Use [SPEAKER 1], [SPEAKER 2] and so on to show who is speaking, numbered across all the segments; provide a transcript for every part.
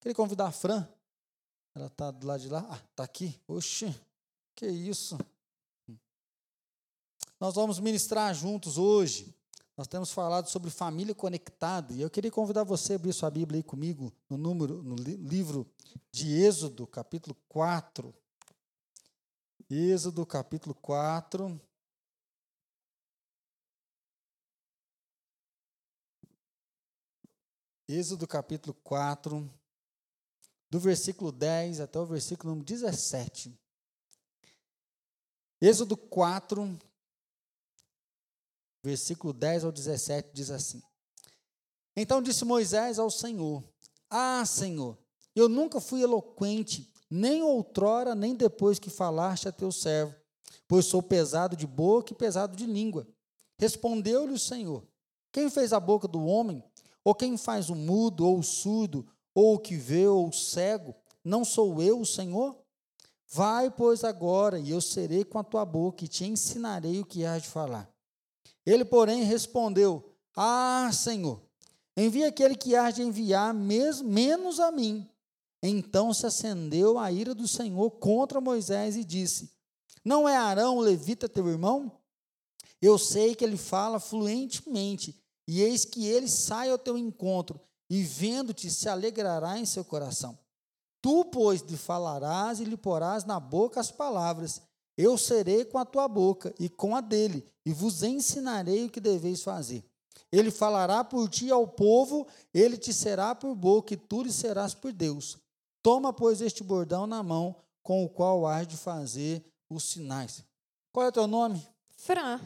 [SPEAKER 1] Queria convidar a Fran. Ela está do lado de lá. Ah, está aqui. Oxe, que isso. Nós vamos ministrar juntos hoje. Nós temos falado sobre família conectada. E eu queria convidar você a abrir sua Bíblia aí comigo no número, no livro de Êxodo, capítulo 4. Êxodo, capítulo 4. Êxodo capítulo 4, do versículo 10 até o versículo 17. Êxodo 4, versículo 10 ao 17 diz assim: Então disse Moisés ao Senhor: Ah, Senhor, eu nunca fui eloquente, nem outrora, nem depois que falaste a teu servo, pois sou pesado de boca e pesado de língua. Respondeu-lhe o Senhor: Quem fez a boca do homem? Ou quem faz o mudo, ou o surdo, ou o que vê, ou o cego? Não sou eu o Senhor? Vai, pois, agora, e eu serei com a tua boca, e te ensinarei o que hás de falar. Ele, porém, respondeu: Ah, Senhor, envia aquele que hás de enviar, mesmo, menos a mim. Então se acendeu a ira do Senhor contra Moisés e disse: Não é Arão o levita teu irmão? Eu sei que ele fala fluentemente e eis que ele sai ao teu encontro, e vendo-te se alegrará em seu coração. Tu, pois, lhe falarás e lhe porás na boca as palavras. Eu serei com a tua boca e com a dele, e vos ensinarei o que deveis fazer. Ele falará por ti ao povo, ele te será por boca, e tu lhe serás por Deus. Toma, pois, este bordão na mão, com o qual has de fazer os sinais. Qual é o teu nome?
[SPEAKER 2] Fran.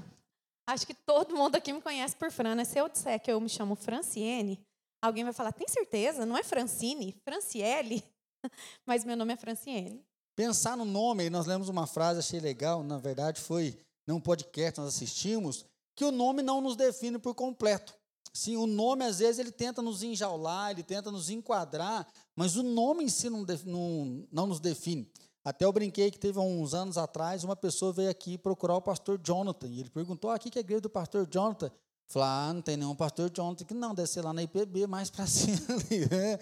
[SPEAKER 2] Acho que todo mundo aqui me conhece por Fran, né? Se eu disser que eu me chamo Franciene, alguém vai falar, tem certeza? Não é Francine? Franciele? Mas meu nome é Franciene.
[SPEAKER 1] Pensar no nome, nós lemos uma frase, achei legal, na verdade foi num podcast nós assistimos, que o nome não nos define por completo. Sim, o nome às vezes ele tenta nos enjaular, ele tenta nos enquadrar, mas o nome em si não, não, não nos define. Até eu brinquei que teve uns anos atrás, uma pessoa veio aqui procurar o pastor Jonathan. E ele perguntou: ah, que é a igreja do pastor Jonathan? Falei, ah, não tem nenhum pastor Jonathan que não, deve ser lá na IPB, mais para cima ali. Né?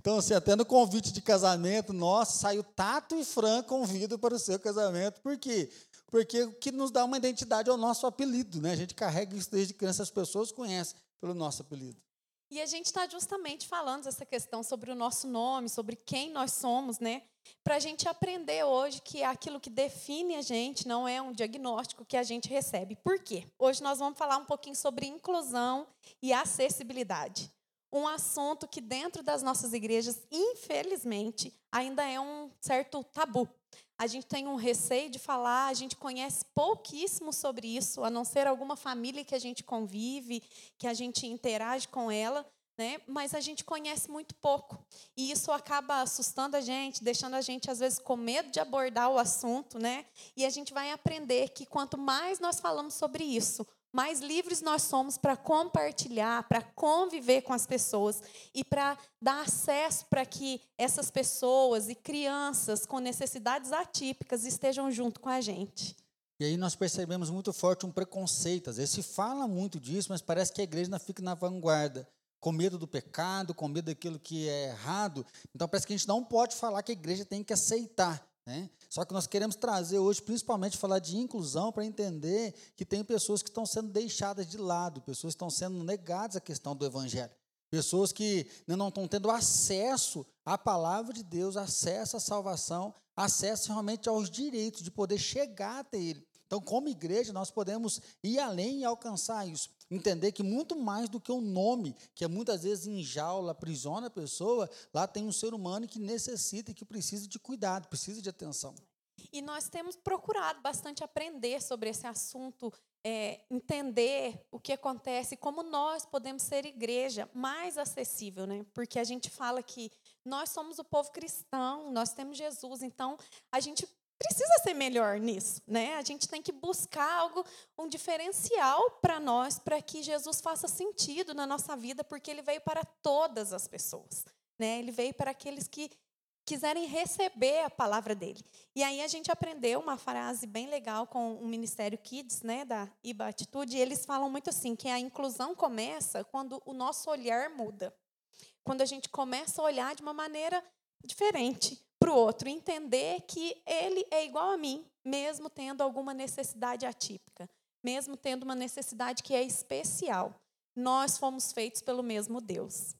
[SPEAKER 1] Então, assim, até no convite de casamento, nossa, saiu Tato e Fran convido para o seu casamento. Por quê? Porque o que nos dá uma identidade é o nosso apelido, né? A gente carrega isso desde criança, as pessoas conhecem pelo nosso apelido.
[SPEAKER 2] E a gente está justamente falando essa questão sobre o nosso nome, sobre quem nós somos, né? Para a gente aprender hoje que aquilo que define a gente não é um diagnóstico que a gente recebe. Por quê? Hoje nós vamos falar um pouquinho sobre inclusão e acessibilidade. Um assunto que dentro das nossas igrejas, infelizmente, ainda é um certo tabu. A gente tem um receio de falar, a gente conhece pouquíssimo sobre isso, a não ser alguma família que a gente convive, que a gente interage com ela, né? Mas a gente conhece muito pouco. E isso acaba assustando a gente, deixando a gente às vezes com medo de abordar o assunto, né? E a gente vai aprender que quanto mais nós falamos sobre isso, mais livres nós somos para compartilhar, para conviver com as pessoas e para dar acesso para que essas pessoas e crianças com necessidades atípicas estejam junto com a gente.
[SPEAKER 1] E aí nós percebemos muito forte um preconceito. Às vezes se fala muito disso, mas parece que a igreja não fica na vanguarda com medo do pecado, com medo daquilo que é errado. Então parece que a gente não pode falar que a igreja tem que aceitar. Né? Só que nós queremos trazer hoje, principalmente, falar de inclusão para entender que tem pessoas que estão sendo deixadas de lado, pessoas que estão sendo negadas à questão do evangelho. Pessoas que não estão tendo acesso à palavra de Deus, acesso à salvação, acesso realmente aos direitos de poder chegar até Ele. Então, como igreja, nós podemos ir além e alcançar isso. Entender que muito mais do que um nome, que é muitas vezes enjaula, aprisiona a pessoa, lá tem um ser humano que necessita e que precisa de cuidado, precisa de atenção.
[SPEAKER 2] E nós temos procurado bastante aprender sobre esse assunto, é, entender o que acontece, como nós podemos ser igreja mais acessível, né? Porque a gente fala que nós somos o povo cristão, nós temos Jesus, então a gente precisa ser melhor nisso, né? A gente tem que buscar algo, um diferencial para nós, para que Jesus faça sentido na nossa vida, porque ele veio para todas as pessoas, né? Ele veio para aqueles que quiserem receber a palavra dele. E aí a gente aprendeu uma frase bem legal com o Ministério Kids, né, da IBA Atitude, e eles falam muito assim, que a inclusão começa quando o nosso olhar muda. quando a gente começa a olhar de uma maneira diferente para o outro, entender que ele é igual a mim, mesmo tendo alguma necessidade atípica, mesmo tendo uma necessidade que é especial. Nós fomos feitos pelo mesmo Deus.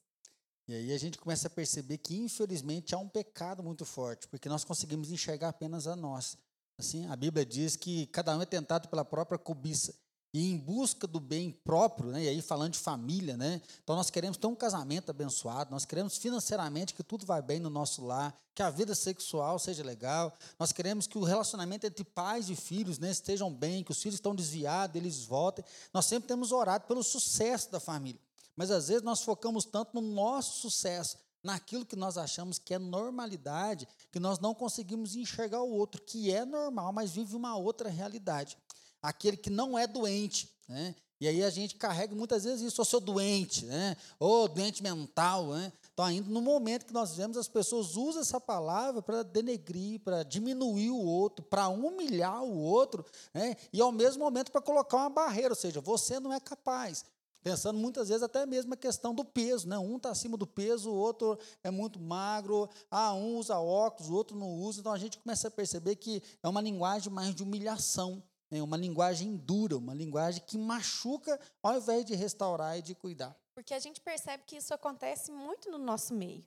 [SPEAKER 1] E aí a gente começa a perceber que, infelizmente, há um pecado muito forte, porque nós conseguimos enxergar apenas a nós. Assim, a Bíblia diz que cada um é tentado pela própria cobiça e em busca do bem próprio, né? e aí falando de família, né? então nós queremos ter um casamento abençoado, nós queremos financeiramente que tudo vai bem no nosso lar, que a vida sexual seja legal, nós queremos que o relacionamento entre pais e filhos né, estejam bem, que os filhos estão desviados, eles voltem. Nós sempre temos orado pelo sucesso da família, mas às vezes nós focamos tanto no nosso sucesso, naquilo que nós achamos que é normalidade, que nós não conseguimos enxergar o outro, que é normal, mas vive uma outra realidade. Aquele que não é doente, né? E aí a gente carrega muitas vezes isso, ou seu doente, né? ou doente mental. Né? Então, ainda no momento que nós vemos, as pessoas usam essa palavra para denegrir, para diminuir o outro, para humilhar o outro, né? e ao mesmo momento para colocar uma barreira, ou seja, você não é capaz, Pensando muitas vezes até mesmo a questão do peso, né? Um está acima do peso, o outro é muito magro, ah, um usa óculos, o outro não usa. Então a gente começa a perceber que é uma linguagem mais de humilhação, né? uma linguagem dura, uma linguagem que machuca ao invés de restaurar e de cuidar.
[SPEAKER 2] Porque a gente percebe que isso acontece muito no nosso meio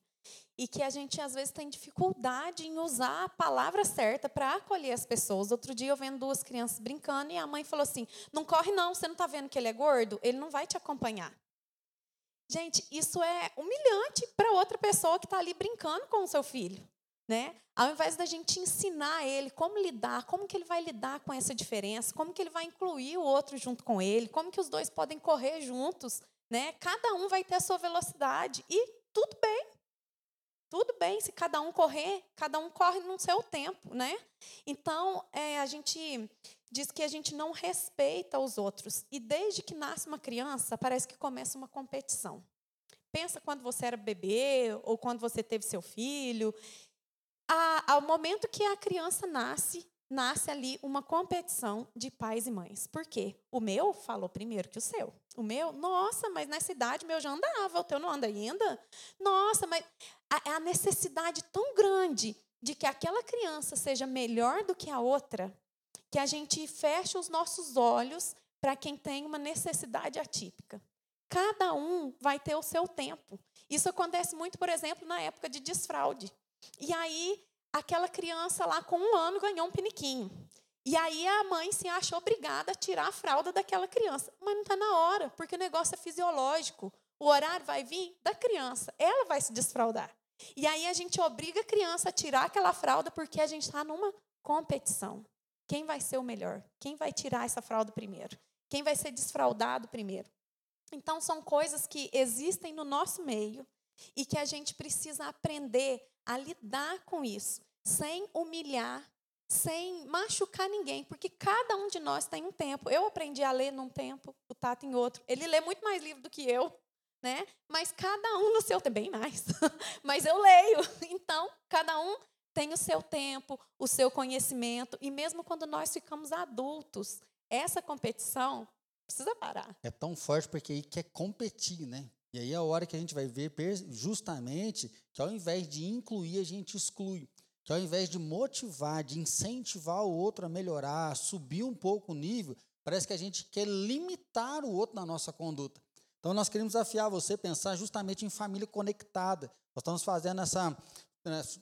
[SPEAKER 2] e que a gente às vezes tem dificuldade em usar a palavra certa para acolher as pessoas. Outro dia eu vendo duas crianças brincando e a mãe falou assim: "Não corre não, você não está vendo que ele é gordo? Ele não vai te acompanhar". Gente, isso é humilhante para outra pessoa que está ali brincando com o seu filho, né? Ao invés da gente ensinar ele como lidar, como que ele vai lidar com essa diferença, como que ele vai incluir o outro junto com ele, como que os dois podem correr juntos, né? Cada um vai ter a sua velocidade e tudo bem. Tudo bem se cada um correr, cada um corre no seu tempo, né? Então, é, a gente diz que a gente não respeita os outros. E desde que nasce uma criança, parece que começa uma competição. Pensa quando você era bebê ou quando você teve seu filho. A, ao momento que a criança nasce, nasce ali uma competição de pais e mães. Por quê? O meu falou primeiro que o seu. O meu, nossa, mas nessa idade meu já andava, o teu não anda ainda? Nossa, mas a, a necessidade tão grande de que aquela criança seja melhor do que a outra, que a gente fecha os nossos olhos para quem tem uma necessidade atípica. Cada um vai ter o seu tempo. Isso acontece muito, por exemplo, na época de desfraude. E aí, aquela criança lá com um ano ganhou um piniquinho. E aí a mãe se acha obrigada a tirar a fralda daquela criança. Mas não está na hora, porque o negócio é fisiológico. O horário vai vir da criança. Ela vai se desfraldar. E aí a gente obriga a criança a tirar aquela fralda porque a gente está numa competição. Quem vai ser o melhor? Quem vai tirar essa fralda primeiro? Quem vai ser desfraldado primeiro? Então, são coisas que existem no nosso meio e que a gente precisa aprender a lidar com isso, sem humilhar, sem machucar ninguém, porque cada um de nós tem um tempo. Eu aprendi a ler num tempo, o Tato em outro. Ele lê muito mais livro do que eu, né? Mas cada um no seu tempo, bem mais. Mas eu leio. Então, cada um tem o seu tempo, o seu conhecimento, e mesmo quando nós ficamos adultos, essa competição precisa parar.
[SPEAKER 1] É tão forte porque aí quer competir, né? E aí é a hora que a gente vai ver justamente que ao invés de incluir, a gente exclui que ao invés de motivar, de incentivar o outro a melhorar, a subir um pouco o nível, parece que a gente quer limitar o outro na nossa conduta. Então, nós queremos desafiar você a pensar justamente em família conectada. Nós estamos fazendo essa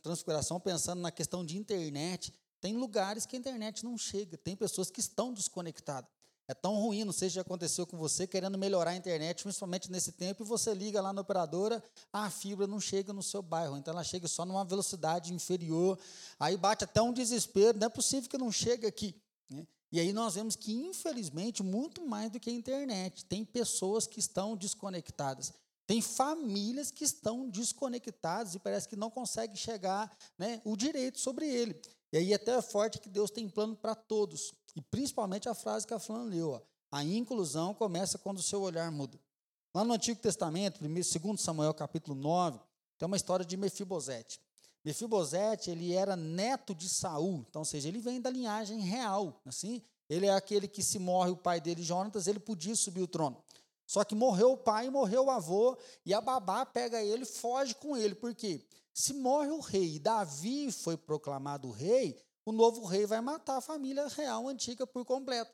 [SPEAKER 1] transfiguração pensando na questão de internet. Tem lugares que a internet não chega, tem pessoas que estão desconectadas. É tão ruim, não sei se já aconteceu com você, querendo melhorar a internet, principalmente nesse tempo, e você liga lá na operadora, a fibra não chega no seu bairro, então ela chega só numa velocidade inferior, aí bate até um desespero, não é possível que não chegue aqui. Né? E aí nós vemos que, infelizmente, muito mais do que a internet, tem pessoas que estão desconectadas. Tem famílias que estão desconectadas e parece que não conseguem chegar né, o direito sobre ele. E aí até é forte que Deus tem plano para todos. E principalmente a frase que a Flan leu. Ó, a inclusão começa quando o seu olhar muda. Lá no Antigo Testamento, 2 Samuel capítulo 9, tem uma história de Mefibosete. Mefibosete, ele era neto de Saul, então, ou seja, ele vem da linhagem real, assim, ele é aquele que se morre o pai dele, Jonatas, ele podia subir o trono. Só que morreu o pai morreu o avô, e a babá pega ele e foge com ele. Por quê? Se morre o rei e Davi foi proclamado rei, o novo rei vai matar a família real antiga por completo.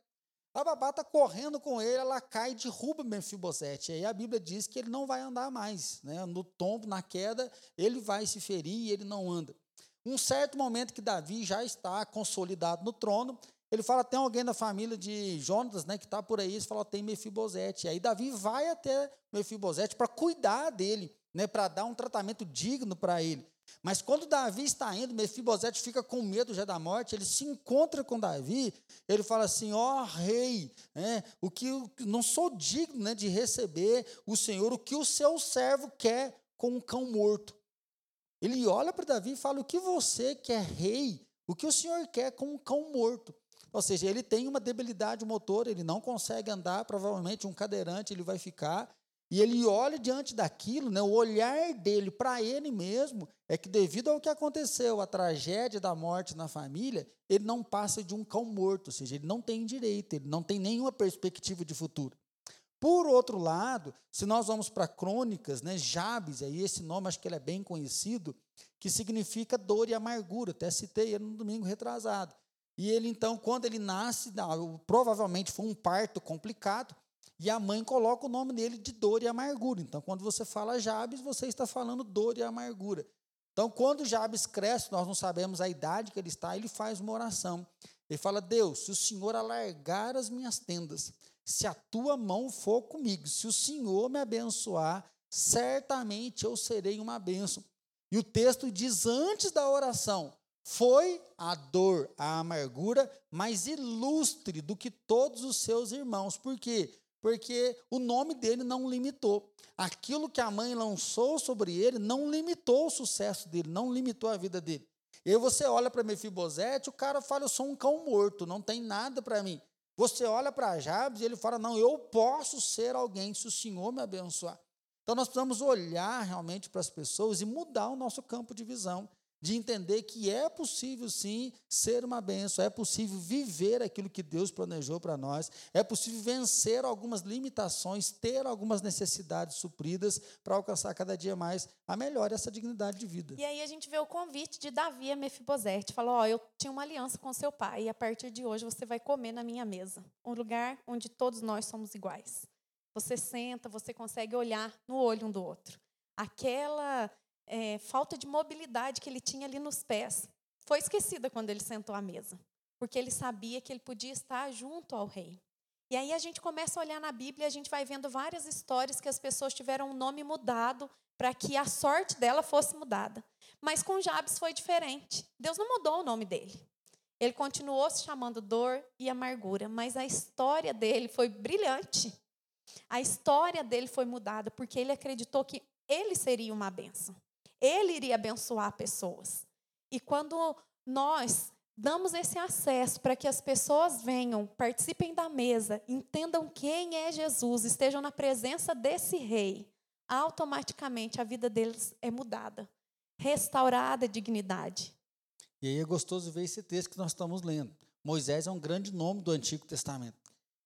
[SPEAKER 1] A babá está correndo com ele, ela cai e derruba Mefibosete. E aí a Bíblia diz que ele não vai andar mais. Né? No tombo, na queda, ele vai se ferir e ele não anda. Um certo momento que Davi já está consolidado no trono, ele fala, tem alguém da família de Jonas, né, que está por aí, ele fala, tem Mefibosete. E aí Davi vai até Mefibosete para cuidar dele, né, para dar um tratamento digno para ele. Mas quando Davi está indo, Mefibosete fica com medo já da morte, ele se encontra com Davi, ele fala assim, ó oh, rei, né, o que eu não sou digno né, de receber o Senhor, o que o seu servo quer com um cão morto. Ele olha para Davi e fala, o que você que é rei, o que o Senhor quer com um cão morto? Ou seja, ele tem uma debilidade motor, ele não consegue andar, provavelmente um cadeirante ele vai ficar. E ele olha diante daquilo, né, o olhar dele para ele mesmo é que, devido ao que aconteceu, a tragédia da morte na família, ele não passa de um cão morto, ou seja, ele não tem direito, ele não tem nenhuma perspectiva de futuro. Por outro lado, se nós vamos para Crônicas, né, Jabes, aí esse nome acho que ele é bem conhecido, que significa dor e amargura, até citei ele no domingo retrasado. E ele, então, quando ele nasce, provavelmente foi um parto complicado, e a mãe coloca o nome dele de dor e amargura. Então, quando você fala Jabes, você está falando dor e amargura. Então, quando Jabes cresce, nós não sabemos a idade que ele está, ele faz uma oração. Ele fala: Deus, se o Senhor alargar as minhas tendas, se a tua mão for comigo, se o Senhor me abençoar, certamente eu serei uma bênção. E o texto diz antes da oração: foi a dor, a amargura mais ilustre do que todos os seus irmãos. Por quê? Porque o nome dele não limitou. Aquilo que a mãe lançou sobre ele não limitou o sucesso dele, não limitou a vida dele. E aí você olha para Mefibosete, o cara fala: Eu sou um cão morto, não tem nada para mim. Você olha para Jabes e ele fala: Não, eu posso ser alguém se o Senhor me abençoar. Então nós precisamos olhar realmente para as pessoas e mudar o nosso campo de visão de entender que é possível sim ser uma benção, é possível viver aquilo que Deus planejou para nós, é possível vencer algumas limitações, ter algumas necessidades supridas para alcançar cada dia mais a melhor essa dignidade de vida.
[SPEAKER 2] E aí a gente vê o convite de Davi a Mefibosete, falou: "Ó, oh, eu tinha uma aliança com seu pai e a partir de hoje você vai comer na minha mesa, um lugar onde todos nós somos iguais. Você senta, você consegue olhar no olho um do outro. Aquela é, falta de mobilidade que ele tinha ali nos pés foi esquecida quando ele sentou à mesa, porque ele sabia que ele podia estar junto ao rei. E aí a gente começa a olhar na Bíblia e a gente vai vendo várias histórias que as pessoas tiveram um nome mudado para que a sorte dela fosse mudada. Mas com Jabes foi diferente. Deus não mudou o nome dele. Ele continuou se chamando dor e amargura, mas a história dele foi brilhante. A história dele foi mudada porque ele acreditou que ele seria uma benção. Ele iria abençoar pessoas. E quando nós damos esse acesso para que as pessoas venham, participem da mesa, entendam quem é Jesus, estejam na presença desse rei, automaticamente a vida deles é mudada, restaurada a dignidade.
[SPEAKER 1] E aí é gostoso ver esse texto que nós estamos lendo. Moisés é um grande nome do Antigo Testamento.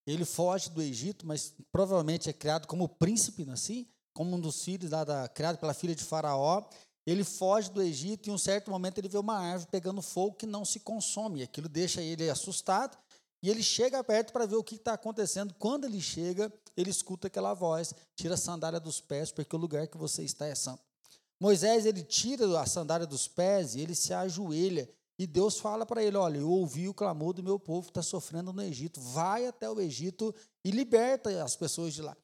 [SPEAKER 1] Ele foge do Egito, mas provavelmente é criado como príncipe, assim, como um dos filhos lá da, criado pela filha de Faraó. Ele foge do Egito e em um certo momento ele vê uma árvore pegando fogo que não se consome. Aquilo deixa ele assustado e ele chega perto para ver o que está acontecendo. Quando ele chega, ele escuta aquela voz: tira a sandália dos pés, porque o lugar que você está é santo. Moisés ele tira a sandália dos pés e ele se ajoelha. E Deus fala para ele: Olha, eu ouvi o clamor do meu povo que está sofrendo no Egito. Vai até o Egito e liberta as pessoas de lá.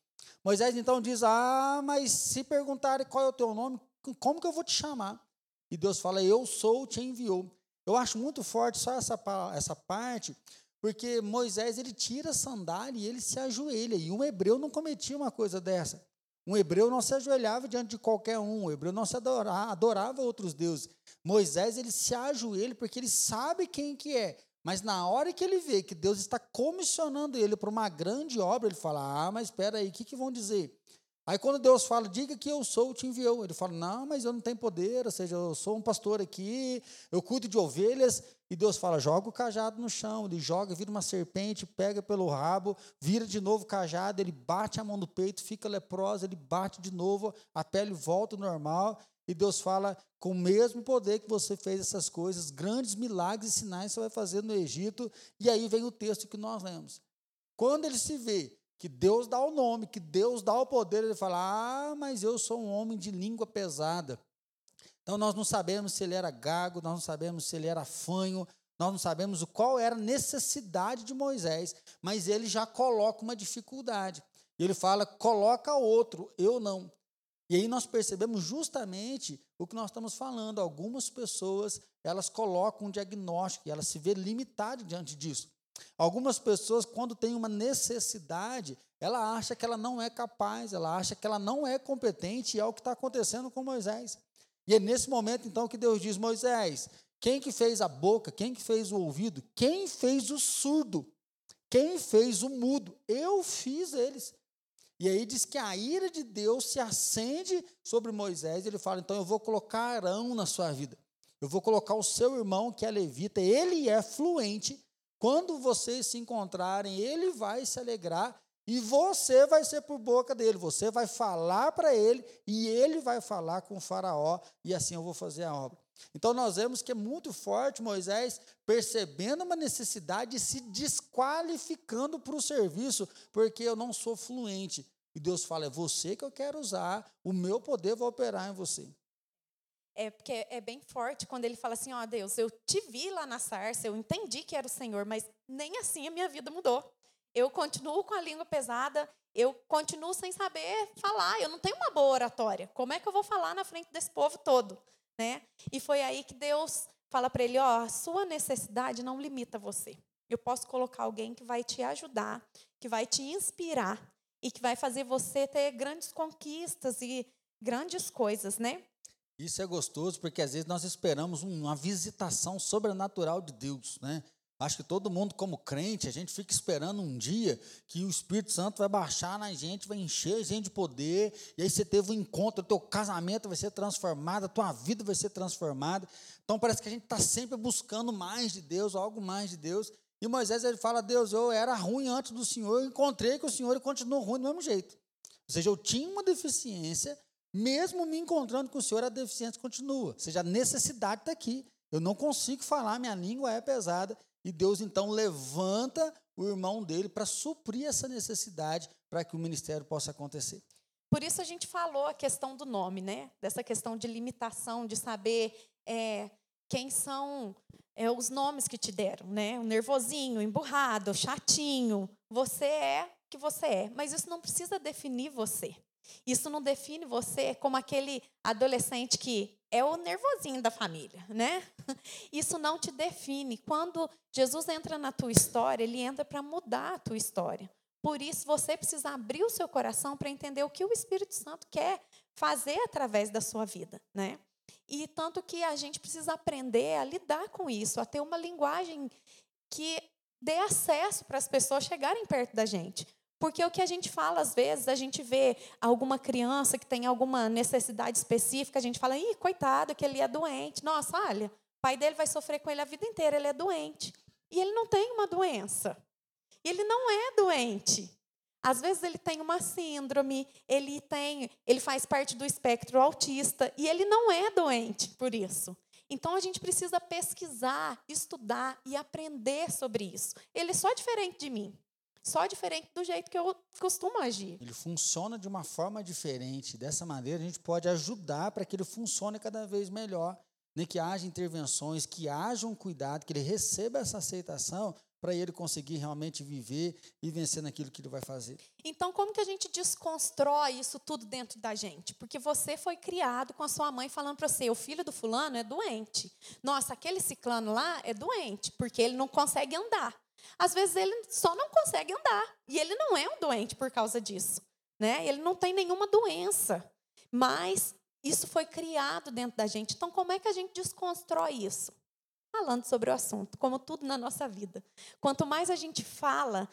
[SPEAKER 1] Moisés então diz: Ah, mas se perguntarem qual é o teu nome, como que eu vou te chamar? E Deus fala, eu sou, te enviou. Eu acho muito forte só essa, essa parte, porque Moisés ele tira a sandália e ele se ajoelha. E um hebreu não cometia uma coisa dessa. Um hebreu não se ajoelhava diante de qualquer um. O hebreu não se adorava, adorava outros deuses. Moisés ele se ajoelha porque ele sabe quem que é. Mas na hora que ele vê que Deus está comissionando ele para uma grande obra, ele fala: Ah, mas espera aí, o que, que vão dizer? Aí quando Deus fala, diga que eu sou, te enviou. Ele fala, não, mas eu não tenho poder, ou seja, eu sou um pastor aqui, eu cuido de ovelhas. E Deus fala, joga o cajado no chão. Ele joga, vira uma serpente, pega pelo rabo, vira de novo o cajado, ele bate a mão no peito, fica leprosa, ele bate de novo, a pele volta ao normal. E Deus fala, com o mesmo poder que você fez essas coisas, grandes milagres e sinais você vai fazer no Egito. E aí vem o texto que nós lemos. Quando ele se vê que Deus dá o nome, que Deus dá o poder, ele fala: Ah, mas eu sou um homem de língua pesada. Então nós não sabemos se ele era gago, nós não sabemos se ele era fanho, nós não sabemos qual era a necessidade de Moisés, mas ele já coloca uma dificuldade. Ele fala: coloca outro, eu não. E aí nós percebemos justamente o que nós estamos falando. Algumas pessoas, elas colocam um diagnóstico e elas se vê limitadas diante disso. Algumas pessoas, quando tem uma necessidade, ela acha que ela não é capaz, ela acha que ela não é competente, e é o que está acontecendo com Moisés. E é nesse momento, então, que Deus diz: Moisés, quem que fez a boca, quem que fez o ouvido, quem fez o surdo, quem fez o mudo? Eu fiz eles. E aí diz que a ira de Deus se acende sobre Moisés, ele fala: então eu vou colocar Arão na sua vida. Eu vou colocar o seu irmão, que é levita, ele é fluente, quando vocês se encontrarem, ele vai se alegrar e você vai ser por boca dele. Você vai falar para ele e ele vai falar com o Faraó e assim eu vou fazer a obra. Então nós vemos que é muito forte Moisés percebendo uma necessidade e se desqualificando para o serviço, porque eu não sou fluente. E Deus fala: é você que eu quero usar, o meu poder vai operar em você.
[SPEAKER 2] É porque é bem forte quando ele fala assim: ó oh, Deus, eu te vi lá na sarça, eu entendi que era o Senhor, mas nem assim a minha vida mudou. Eu continuo com a língua pesada, eu continuo sem saber falar, eu não tenho uma boa oratória. Como é que eu vou falar na frente desse povo todo? Né? E foi aí que Deus fala para ele: ó, oh, a sua necessidade não limita você. Eu posso colocar alguém que vai te ajudar, que vai te inspirar e que vai fazer você ter grandes conquistas e grandes coisas, né?
[SPEAKER 1] Isso é gostoso porque às vezes nós esperamos uma visitação sobrenatural de Deus, né? Acho que todo mundo, como crente, a gente fica esperando um dia que o Espírito Santo vai baixar na gente, vai encher a gente de poder, e aí você teve um encontro, o teu casamento vai ser transformado, a tua vida vai ser transformada. Então parece que a gente está sempre buscando mais de Deus, algo mais de Deus. E Moisés ele fala: Deus, eu era ruim antes do Senhor, eu encontrei que o Senhor continuou ruim do mesmo jeito. Ou seja, eu tinha uma deficiência, mesmo me encontrando com o Senhor, a deficiência continua. Ou seja, a necessidade está aqui. Eu não consigo falar, minha língua é pesada. E Deus então levanta o irmão dele para suprir essa necessidade para que o ministério possa acontecer.
[SPEAKER 2] Por isso a gente falou a questão do nome, né? Dessa questão de limitação, de saber é, quem são é, os nomes que te deram, né? O nervosinho, o emburrado, o chatinho. Você é o que você é. Mas isso não precisa definir você. Isso não define você como aquele adolescente que é o nervosinho da família, né? Isso não te define. Quando Jesus entra na tua história, ele entra para mudar a tua história. Por isso você precisa abrir o seu coração para entender o que o Espírito Santo quer fazer através da sua vida, né? E tanto que a gente precisa aprender a lidar com isso, a ter uma linguagem que dê acesso para as pessoas chegarem perto da gente. Porque o que a gente fala, às vezes, a gente vê alguma criança que tem alguma necessidade específica, a gente fala, ih, coitado, que ele é doente. Nossa, olha, o pai dele vai sofrer com ele a vida inteira, ele é doente. E ele não tem uma doença. Ele não é doente. Às vezes ele tem uma síndrome, ele tem, ele faz parte do espectro autista e ele não é doente por isso. Então a gente precisa pesquisar, estudar e aprender sobre isso. Ele é só diferente de mim só diferente do jeito que eu costumo agir.
[SPEAKER 1] Ele funciona de uma forma diferente. Dessa maneira, a gente pode ajudar para que ele funcione cada vez melhor, né? que haja intervenções, que haja um cuidado, que ele receba essa aceitação para ele conseguir realmente viver e vencer naquilo que ele vai fazer.
[SPEAKER 2] Então, como que a gente desconstrói isso tudo dentro da gente? Porque você foi criado com a sua mãe falando para você, o filho do fulano é doente. Nossa, aquele ciclano lá é doente, porque ele não consegue andar. Às vezes ele só não consegue andar e ele não é um doente por causa disso, né? Ele não tem nenhuma doença, mas isso foi criado dentro da gente. Então, como é que a gente desconstrói isso? Falando sobre o assunto, como tudo na nossa vida. Quanto mais a gente fala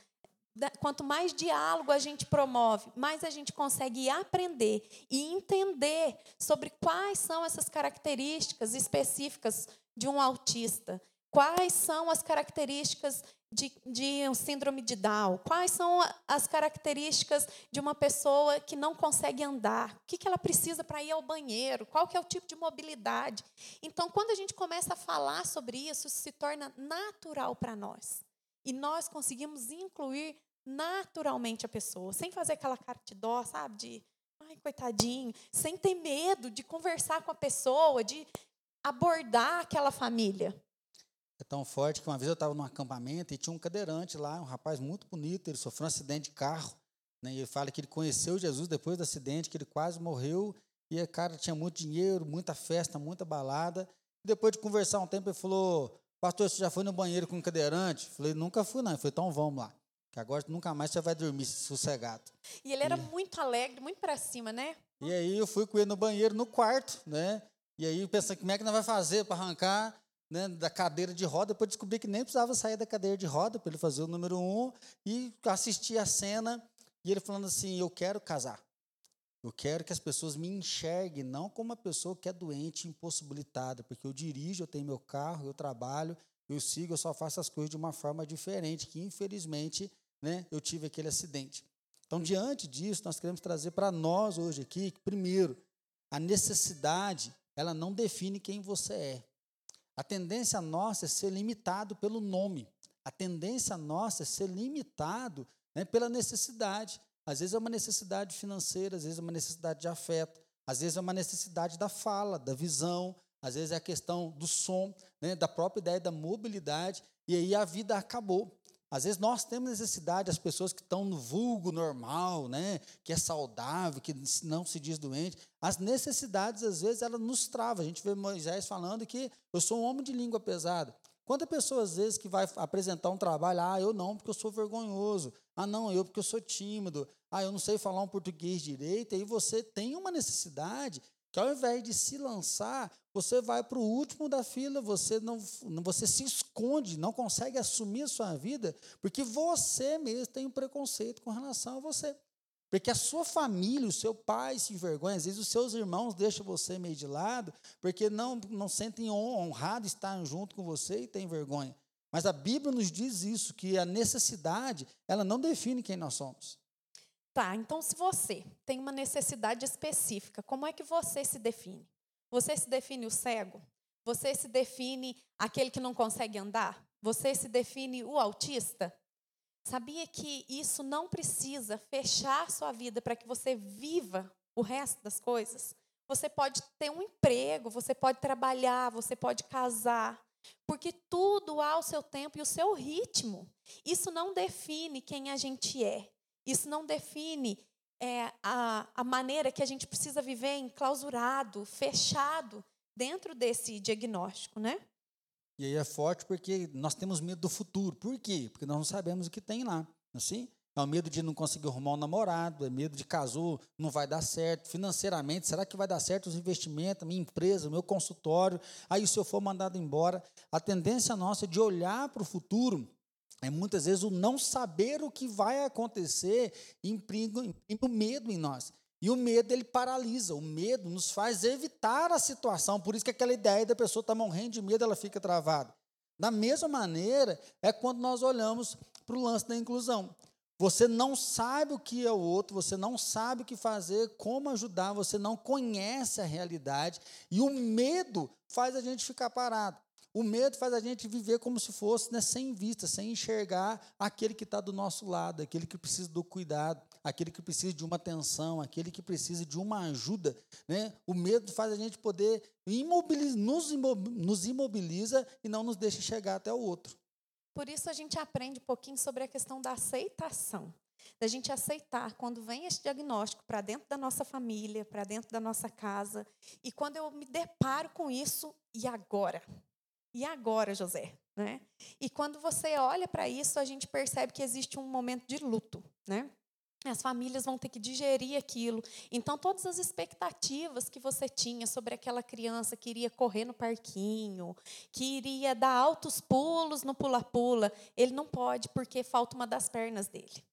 [SPEAKER 2] quanto mais diálogo a gente promove, mais a gente consegue aprender e entender sobre quais são essas características específicas de um autista, quais são as características de, de um síndrome de Down, quais são as características de uma pessoa que não consegue andar, o que, que ela precisa para ir ao banheiro, qual que é o tipo de mobilidade. Então, quando a gente começa a falar sobre isso, isso se torna natural para nós. E nós conseguimos incluir naturalmente a pessoa, sem fazer aquela cara de dó, sabe? De, ai, coitadinho, sem ter medo de conversar com a pessoa, de abordar aquela família.
[SPEAKER 1] É tão forte que uma vez eu estava num acampamento e tinha um cadeirante lá, um rapaz muito bonito, ele sofreu um acidente de carro. Né, e ele fala que ele conheceu Jesus depois do acidente, que ele quase morreu. E o cara tinha muito dinheiro, muita festa, muita balada. E depois de conversar um tempo, ele falou: Pastor, você já foi no banheiro com um cadeirante? Falei, nunca fui, não. Ele falou, então vamos lá. Que agora nunca mais você vai dormir sossegado.
[SPEAKER 2] E ele era e... muito alegre, muito para cima, né?
[SPEAKER 1] E aí eu fui com ele no banheiro, no quarto, né? E aí pensando, como é que nós vai fazer para arrancar né, da cadeira de roda? Depois descobri que nem precisava sair da cadeira de roda para ele fazer o número um. E assisti a cena e ele falando assim, eu quero casar. Eu quero que as pessoas me enxerguem não como uma pessoa que é doente, impossibilitada, porque eu dirijo, eu tenho meu carro, eu trabalho, eu sigo, eu só faço as coisas de uma forma diferente, que infelizmente né, eu tive aquele acidente. Então, diante disso, nós queremos trazer para nós hoje aqui, que, primeiro, a necessidade, ela não define quem você é. A tendência nossa é ser limitado pelo nome. A tendência nossa é ser limitado né, pela necessidade. Às vezes é uma necessidade financeira, às vezes é uma necessidade de afeto, às vezes é uma necessidade da fala, da visão, às vezes é a questão do som, né, da própria ideia da mobilidade, e aí a vida acabou. Às vezes nós temos necessidade, as pessoas que estão no vulgo normal, né, que é saudável, que não se diz doente, as necessidades, às vezes, elas nos travam. A gente vê Moisés falando que eu sou um homem de língua pesada. Quanta pessoa, às vezes, que vai apresentar um trabalho, ah, eu não, porque eu sou vergonhoso. Ah, não, eu, porque eu sou tímido. Ah, eu não sei falar um português direito. E aí você tem uma necessidade que, ao invés de se lançar, você vai para o último da fila, você, não, você se esconde, não consegue assumir a sua vida, porque você mesmo tem um preconceito com relação a você. Porque a sua família, o seu pai se envergonha, às vezes os seus irmãos deixam você meio de lado, porque não, não sentem honrado estar junto com você e têm vergonha. Mas a Bíblia nos diz isso, que a necessidade, ela não define quem nós somos.
[SPEAKER 2] Tá, então se você tem uma necessidade específica, como é que você se define? Você se define o cego? Você se define aquele que não consegue andar? Você se define o autista? Sabia que isso não precisa fechar sua vida para que você viva o resto das coisas? Você pode ter um emprego, você pode trabalhar, você pode casar, porque tudo há o seu tempo e o seu ritmo. Isso não define quem a gente é. Isso não define é, a, a maneira que a gente precisa viver enclausurado, fechado dentro desse diagnóstico, né?
[SPEAKER 1] E aí é forte porque nós temos medo do futuro. Por quê? Porque nós não sabemos o que tem lá. É assim? É o medo de não conseguir arrumar um namorado, é medo de casou, não vai dar certo. Financeiramente, será que vai dar certo os investimentos, minha empresa, meu consultório? Aí, se eu for mandado embora, a tendência nossa de olhar para o futuro é muitas vezes o não saber o que vai acontecer imprime, imprime medo em nós. E o medo, ele paralisa. O medo nos faz evitar a situação. Por isso que aquela ideia da pessoa estar tá morrendo de medo, ela fica travada. Da mesma maneira, é quando nós olhamos para o lance da inclusão. Você não sabe o que é o outro, você não sabe o que fazer, como ajudar, você não conhece a realidade. E o medo faz a gente ficar parado. O medo faz a gente viver como se fosse né, sem vista, sem enxergar aquele que está do nosso lado, aquele que precisa do cuidado, aquele que precisa de uma atenção, aquele que precisa de uma ajuda. Né? O medo faz a gente poder imobiliza, nos, nos imobiliza e não nos deixa chegar até o outro.
[SPEAKER 2] Por isso a gente aprende um pouquinho sobre a questão da aceitação. Da gente aceitar quando vem esse diagnóstico para dentro da nossa família, para dentro da nossa casa. E quando eu me deparo com isso, e agora? E agora, José? Né? E quando você olha para isso, a gente percebe que existe um momento de luto. Né? as famílias vão ter que digerir aquilo. Então, todas as expectativas que você tinha sobre aquela criança que iria correr no parquinho, que iria dar altos pulos no pula-pula, ele não pode porque falta uma das pernas dele.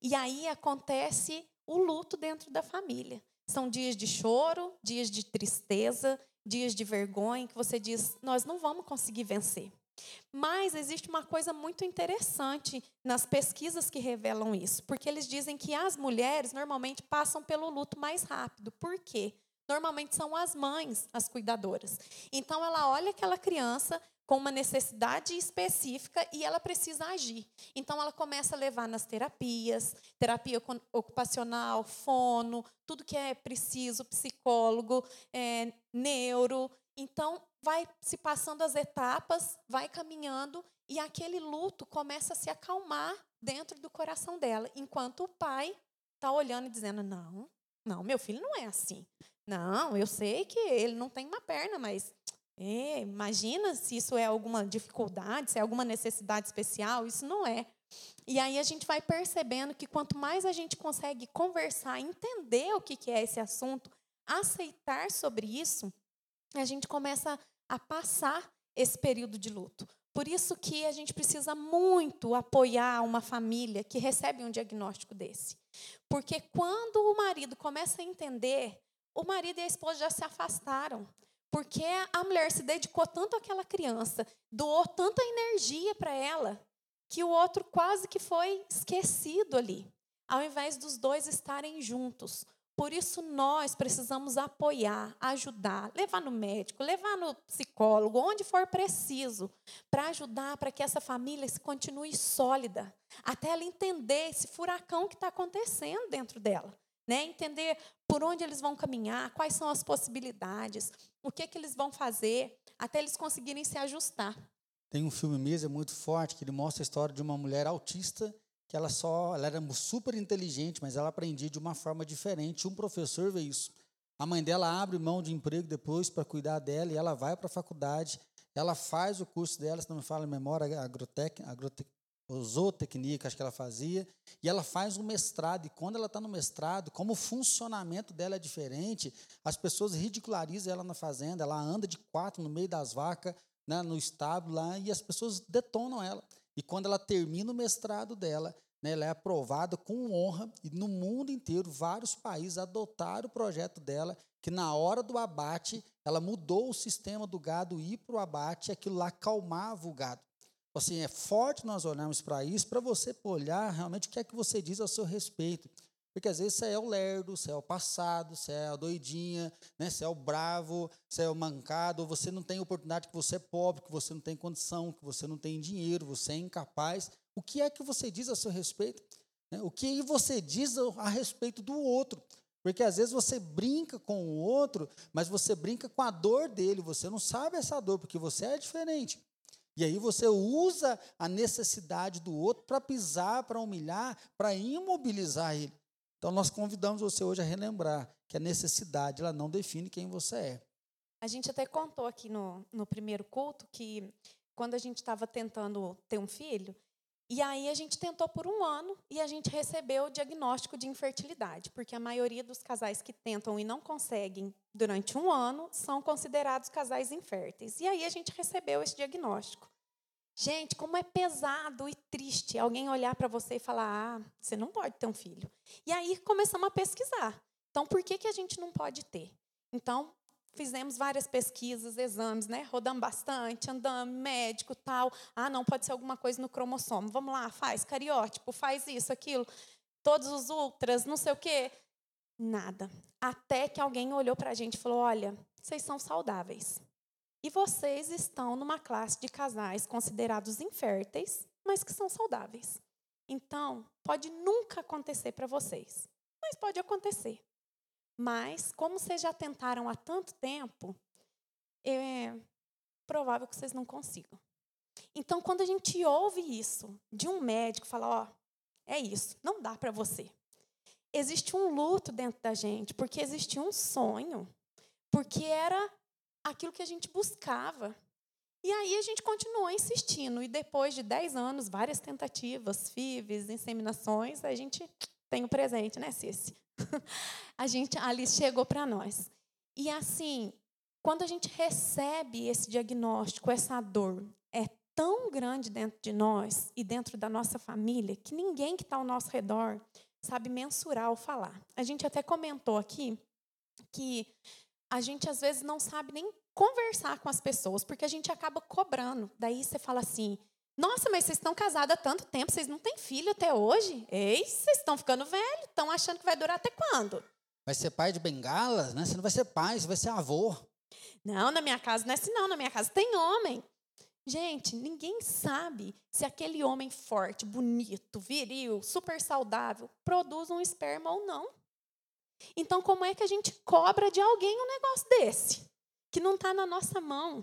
[SPEAKER 2] E aí acontece o luto dentro da família. São dias de choro, dias de tristeza, dias de vergonha, que você diz: nós não vamos conseguir vencer. Mas existe uma coisa muito interessante nas pesquisas que revelam isso, porque eles dizem que as mulheres normalmente passam pelo luto mais rápido. Por quê? Normalmente são as mães as cuidadoras. Então ela olha aquela criança com uma necessidade específica e ela precisa agir. Então ela começa a levar nas terapias, terapia ocupacional, fono, tudo que é preciso, psicólogo, é, neuro. Então vai se passando as etapas, vai caminhando e aquele luto começa a se acalmar dentro do coração dela, enquanto o pai está olhando e dizendo: não, não, meu filho não é assim. Não, eu sei que ele não tem uma perna, mas é, imagina se isso é alguma dificuldade, se é alguma necessidade especial. Isso não é. E aí a gente vai percebendo que quanto mais a gente consegue conversar, entender o que é esse assunto, aceitar sobre isso, a gente começa a passar esse período de luto. Por isso que a gente precisa muito apoiar uma família que recebe um diagnóstico desse. Porque quando o marido começa a entender, o marido e a esposa já se afastaram. Porque a mulher se dedicou tanto àquela criança, doou tanta energia para ela, que o outro quase que foi esquecido ali, ao invés dos dois estarem juntos. Por isso, nós precisamos apoiar, ajudar, levar no médico, levar no psicólogo, onde for preciso, para ajudar para que essa família se continue sólida, até ela entender esse furacão que está acontecendo dentro dela. Né? Entender por onde eles vão caminhar, quais são as possibilidades, o que, que eles vão fazer, até eles conseguirem se ajustar.
[SPEAKER 1] Tem um filme mesmo, é muito forte, que ele mostra a história de uma mulher autista que ela só, ela era super inteligente, mas ela aprendia de uma forma diferente. Um professor vê isso. A mãe dela abre mão de emprego depois para cuidar dela e ela vai para a faculdade. Ela faz o curso dela, se não me fala em memória, agrotec, agrotec, zootecnia, acho que ela fazia, e ela faz um mestrado. E quando ela está no mestrado, como o funcionamento dela é diferente, as pessoas ridicularizam ela na fazenda. Ela anda de quatro no meio das vacas, né, no estábulo lá, e as pessoas detonam ela. E quando ela termina o mestrado dela, né, ela é aprovada com honra, e no mundo inteiro, vários países adotaram o projeto dela, que na hora do abate, ela mudou o sistema do gado ir para o abate, aquilo lá calmava o gado. Assim, é forte nós olharmos para isso, para você olhar realmente o que é que você diz ao seu respeito. Porque às vezes você é o lerdo, você é o passado, você é a doidinha, né? você é o bravo, você é o mancado, você não tem oportunidade, que você é pobre, que você não tem condição, que você não tem dinheiro, você é incapaz. O que é que você diz a seu respeito? Né? O que você diz a respeito do outro? Porque às vezes você brinca com o outro, mas você brinca com a dor dele, você não sabe essa dor, porque você é diferente. E aí você usa a necessidade do outro para pisar, para humilhar, para imobilizar ele. Então, nós convidamos você hoje a relembrar que a necessidade ela não define quem você é.
[SPEAKER 2] A gente até contou aqui no, no primeiro culto que quando a gente estava tentando ter um filho, e aí a gente tentou por um ano e a gente recebeu o diagnóstico de infertilidade, porque a maioria dos casais que tentam e não conseguem durante um ano são considerados casais inférteis. E aí a gente recebeu esse diagnóstico. Gente, como é pesado e triste alguém olhar para você e falar: ah, você não pode ter um filho. E aí começamos a pesquisar. Então, por que, que a gente não pode ter? Então, fizemos várias pesquisas, exames, né? Rodamos bastante, andamos, médico, tal. Ah, não, pode ser alguma coisa no cromossomo. Vamos lá, faz cariótipo, faz isso, aquilo. Todos os ultras, não sei o quê. Nada. Até que alguém olhou para a gente e falou: olha, vocês são saudáveis. E vocês estão numa classe de casais considerados inférteis, mas que são saudáveis. Então, pode nunca acontecer para vocês, mas pode acontecer. Mas, como vocês já tentaram há tanto tempo, é provável que vocês não consigam. Então, quando a gente ouve isso de um médico falar, ó, oh, é isso, não dá para você. Existe um luto dentro da gente, porque existe um sonho, porque era aquilo que a gente buscava. E aí a gente continuou insistindo. E depois de 10 anos, várias tentativas, FIVs, inseminações, a gente tem o presente, né, Cici? a gente, a Alice chegou para nós. E assim, quando a gente recebe esse diagnóstico, essa dor, é tão grande dentro de nós e dentro da nossa família que ninguém que está ao nosso redor sabe mensurar ou falar. A gente até comentou aqui que a gente às vezes não sabe nem conversar com as pessoas, porque a gente acaba cobrando. Daí você fala assim: nossa, mas vocês estão casados há tanto tempo, vocês não têm filho até hoje? Ei, vocês estão ficando velhos, estão achando que vai durar até quando?
[SPEAKER 1] Vai ser pai de bengalas, né? Você não vai ser pai, você vai ser avô.
[SPEAKER 2] Não, na minha casa não é assim, não. Na minha casa tem homem. Gente, ninguém sabe se aquele homem forte, bonito, viril, super saudável, produz um esperma ou não. Então, como é que a gente cobra de alguém um negócio desse? Que não está na nossa mão,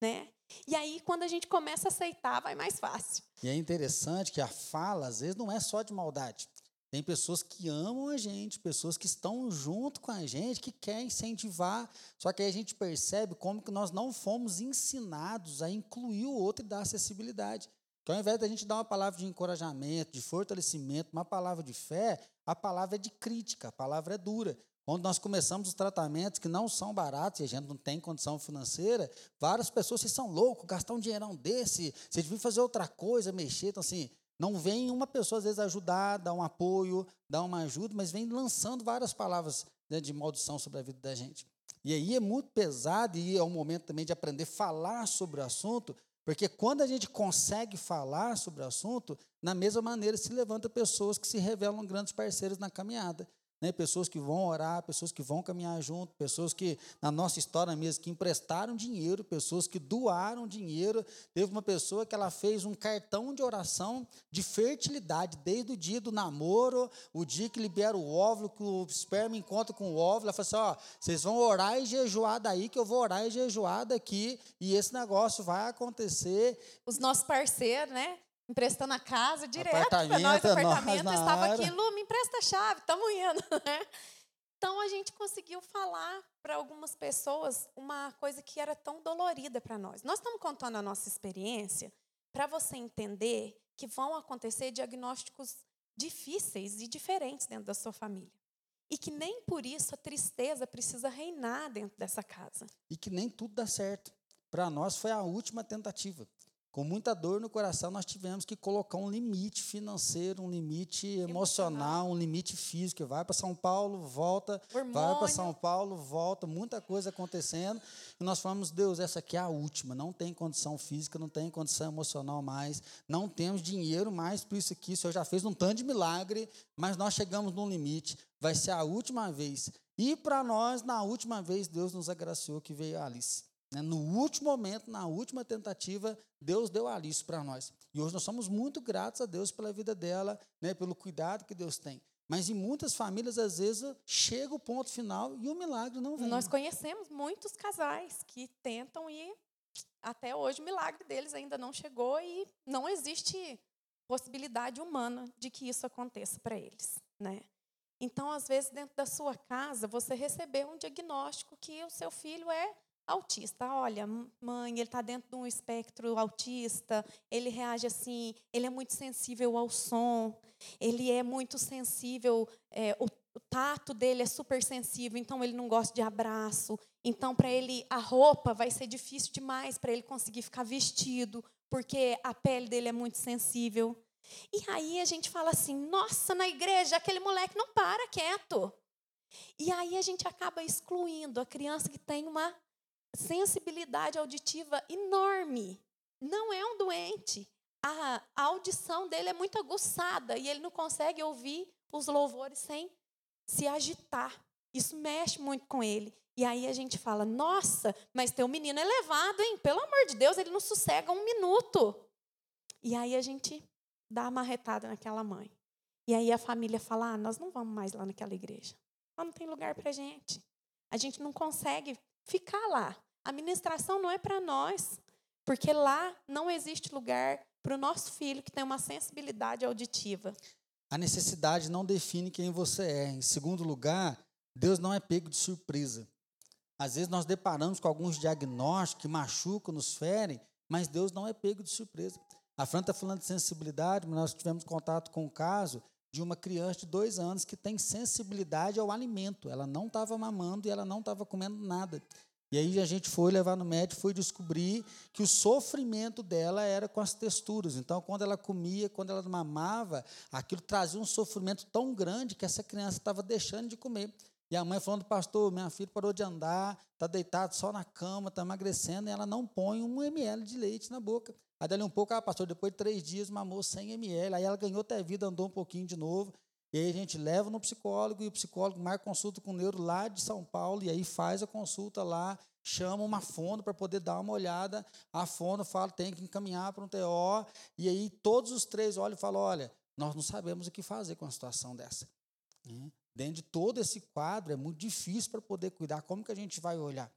[SPEAKER 2] né? E aí, quando a gente começa a aceitar, vai mais fácil.
[SPEAKER 1] E é interessante que a fala, às vezes, não é só de maldade. Tem pessoas que amam a gente, pessoas que estão junto com a gente, que querem incentivar. Só que aí a gente percebe como que nós não fomos ensinados a incluir o outro e dar acessibilidade. Então, ao invés da gente dar uma palavra de encorajamento, de fortalecimento, uma palavra de fé, a palavra é de crítica, a palavra é dura. Quando nós começamos os tratamentos que não são baratos e a gente não tem condição financeira, várias pessoas, vocês são loucos, gastar um dinheirão desse, vocês deviam fazer outra coisa, mexer. Então, assim, não vem uma pessoa, às vezes, ajudar, dar um apoio, dar uma ajuda, mas vem lançando várias palavras né, de maldição sobre a vida da gente. E aí é muito pesado e é um momento também de aprender a falar sobre o assunto, porque quando a gente consegue falar sobre o assunto, na mesma maneira se levanta pessoas que se revelam grandes parceiros na caminhada né? pessoas que vão orar, pessoas que vão caminhar junto, pessoas que, na nossa história mesmo, que emprestaram dinheiro, pessoas que doaram dinheiro. Teve uma pessoa que ela fez um cartão de oração de fertilidade, desde o dia do namoro, o dia que libera o óvulo, que o esperma encontra com o óvulo. Ela falou assim: ó, vocês vão orar e jejuar daí, que eu vou orar e jejuar daqui, e esse negócio vai acontecer.
[SPEAKER 2] Os nossos parceiros, né? Emprestando a casa direto para nós, apartamento, nós estava aqui, Lu, me empresta a chave, estamos indo. Né? Então a gente conseguiu falar para algumas pessoas uma coisa que era tão dolorida para nós. Nós estamos contando a nossa experiência para você entender que vão acontecer diagnósticos difíceis e diferentes dentro da sua família. E que nem por isso a tristeza precisa reinar dentro dessa casa.
[SPEAKER 1] E que nem tudo dá certo. Para nós foi a última tentativa com muita dor no coração, nós tivemos que colocar um limite financeiro, um limite emocional, um limite físico. Vai para São Paulo, volta, Hormônio. vai para São Paulo, volta, muita coisa acontecendo. E nós falamos, Deus, essa aqui é a última. Não tem condição física, não tem condição emocional mais, não temos dinheiro mais por isso aqui. O Senhor já fez um tanto de milagre, mas nós chegamos num limite. Vai ser a última vez. E para nós, na última vez, Deus nos agraciou que veio a Alice. Né? No último momento, na última tentativa, Deus deu a Alice para nós. E hoje nós somos muito gratos a Deus pela vida dela, né, pelo cuidado que Deus tem. Mas em muitas famílias, às vezes, chega o ponto final e o milagre não vem.
[SPEAKER 2] Nós conhecemos muitos casais que tentam e até hoje o milagre deles ainda não chegou e não existe possibilidade humana de que isso aconteça para eles, né? Então, às vezes, dentro da sua casa, você recebeu um diagnóstico que o seu filho é autista. Olha, mãe, ele está dentro de um espectro autista, ele reage assim, ele é muito sensível ao som, ele é muito sensível, é, o, o tato dele é super sensível, então ele não gosta de abraço. Então, para ele, a roupa vai ser difícil demais para ele conseguir ficar vestido, porque a pele dele é muito sensível. E aí a gente fala assim: nossa, na igreja aquele moleque não para quieto. E aí a gente acaba excluindo a criança que tem uma sensibilidade auditiva enorme. Não é um doente. A, a audição dele é muito aguçada e ele não consegue ouvir os louvores sem se agitar. Isso mexe muito com ele. E aí a gente fala: nossa, mas teu menino é levado, hein? Pelo amor de Deus, ele não sossega um minuto. E aí a gente dá uma marretada naquela mãe. E aí a família fala: ah, nós não vamos mais lá naquela igreja. Lá não tem lugar para gente. A gente não consegue ficar lá. A ministração não é para nós, porque lá não existe lugar para o nosso filho que tem uma sensibilidade auditiva.
[SPEAKER 1] A necessidade não define quem você é. Em segundo lugar, Deus não é pego de surpresa. Às vezes nós deparamos com alguns diagnósticos que machucam, nos ferem, mas Deus não é pego de surpresa. A Fran está falando de sensibilidade, mas nós tivemos contato com um caso de uma criança de dois anos que tem sensibilidade ao alimento. Ela não estava mamando e ela não estava comendo nada. E aí a gente foi levar no médico, foi descobrir que o sofrimento dela era com as texturas. Então, quando ela comia, quando ela mamava, aquilo trazia um sofrimento tão grande que essa criança estava deixando de comer. E a mãe falando, pastor, minha filha parou de andar, está deitada só na cama, está emagrecendo, e ela não põe um ml de leite na boca. Aí dali um pouco, ah, pastor, depois de três dias mamou 100 ml, aí ela ganhou até vida, andou um pouquinho de novo. E aí a gente leva no psicólogo, e o psicólogo marca consulta com o neuro lá de São Paulo, e aí faz a consulta lá, chama uma fono para poder dar uma olhada. A fono fala, tem que encaminhar para um TO, e aí todos os três olham e falam, olha, nós não sabemos o que fazer com uma situação dessa. Né? Dentro de todo esse quadro, é muito difícil para poder cuidar. Como que a gente vai olhar?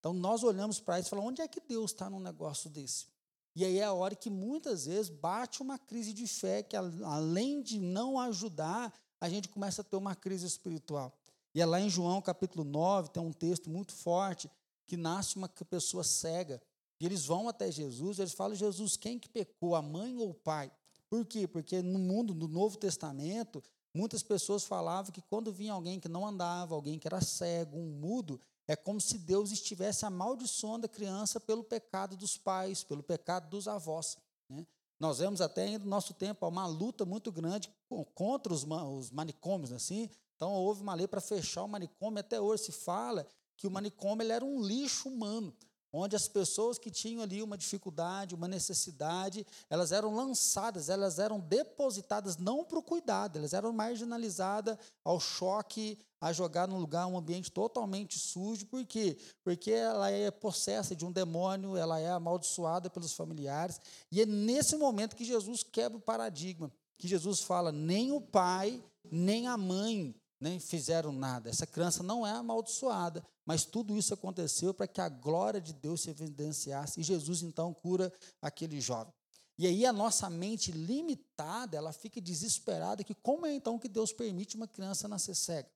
[SPEAKER 1] Então, nós olhamos para isso e falamos, onde é que Deus está num negócio desse? E aí é a hora que muitas vezes bate uma crise de fé, que além de não ajudar, a gente começa a ter uma crise espiritual. E é lá em João capítulo 9, tem um texto muito forte, que nasce uma pessoa cega. E eles vão até Jesus, eles falam, Jesus, quem que pecou, a mãe ou o pai? Por quê? Porque no mundo do Novo Testamento, Muitas pessoas falavam que quando vinha alguém que não andava, alguém que era cego, um mudo, é como se Deus estivesse amaldiçoando a criança pelo pecado dos pais, pelo pecado dos avós. Né? Nós vemos até no nosso tempo uma luta muito grande contra os, os manicômios, assim. Então houve uma lei para fechar o manicômio. Até hoje se fala que o manicômio ele era um lixo humano onde as pessoas que tinham ali uma dificuldade, uma necessidade, elas eram lançadas, elas eram depositadas não para o cuidado, elas eram marginalizadas ao choque, a jogar num lugar, um ambiente totalmente sujo, por quê? Porque ela é possessa de um demônio, ela é amaldiçoada pelos familiares, e é nesse momento que Jesus quebra o paradigma, que Jesus fala, nem o pai, nem a mãe nem fizeram nada. Essa criança não é amaldiçoada, mas tudo isso aconteceu para que a glória de Deus se evidenciasse e Jesus então cura aquele jovem. E aí a nossa mente limitada, ela fica desesperada que como é então que Deus permite uma criança nascer cega?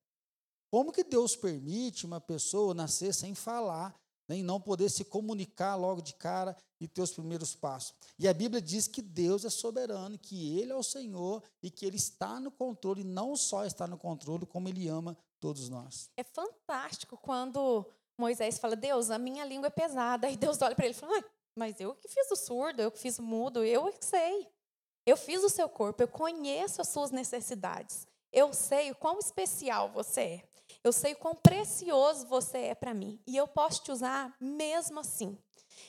[SPEAKER 1] Como que Deus permite uma pessoa nascer sem falar, né, e não poder se comunicar logo de cara e ter os primeiros passos. E a Bíblia diz que Deus é soberano, que Ele é o Senhor e que Ele está no controle, e não só está no controle, como Ele ama todos nós.
[SPEAKER 2] É fantástico quando Moisés fala, Deus, a minha língua é pesada. Aí Deus olha para ele e fala, mas eu que fiz o surdo, eu que fiz o mudo, eu que sei. Eu fiz o seu corpo, eu conheço as suas necessidades. Eu sei o quão especial você é. Eu sei o quão precioso você é para mim. E eu posso te usar mesmo assim.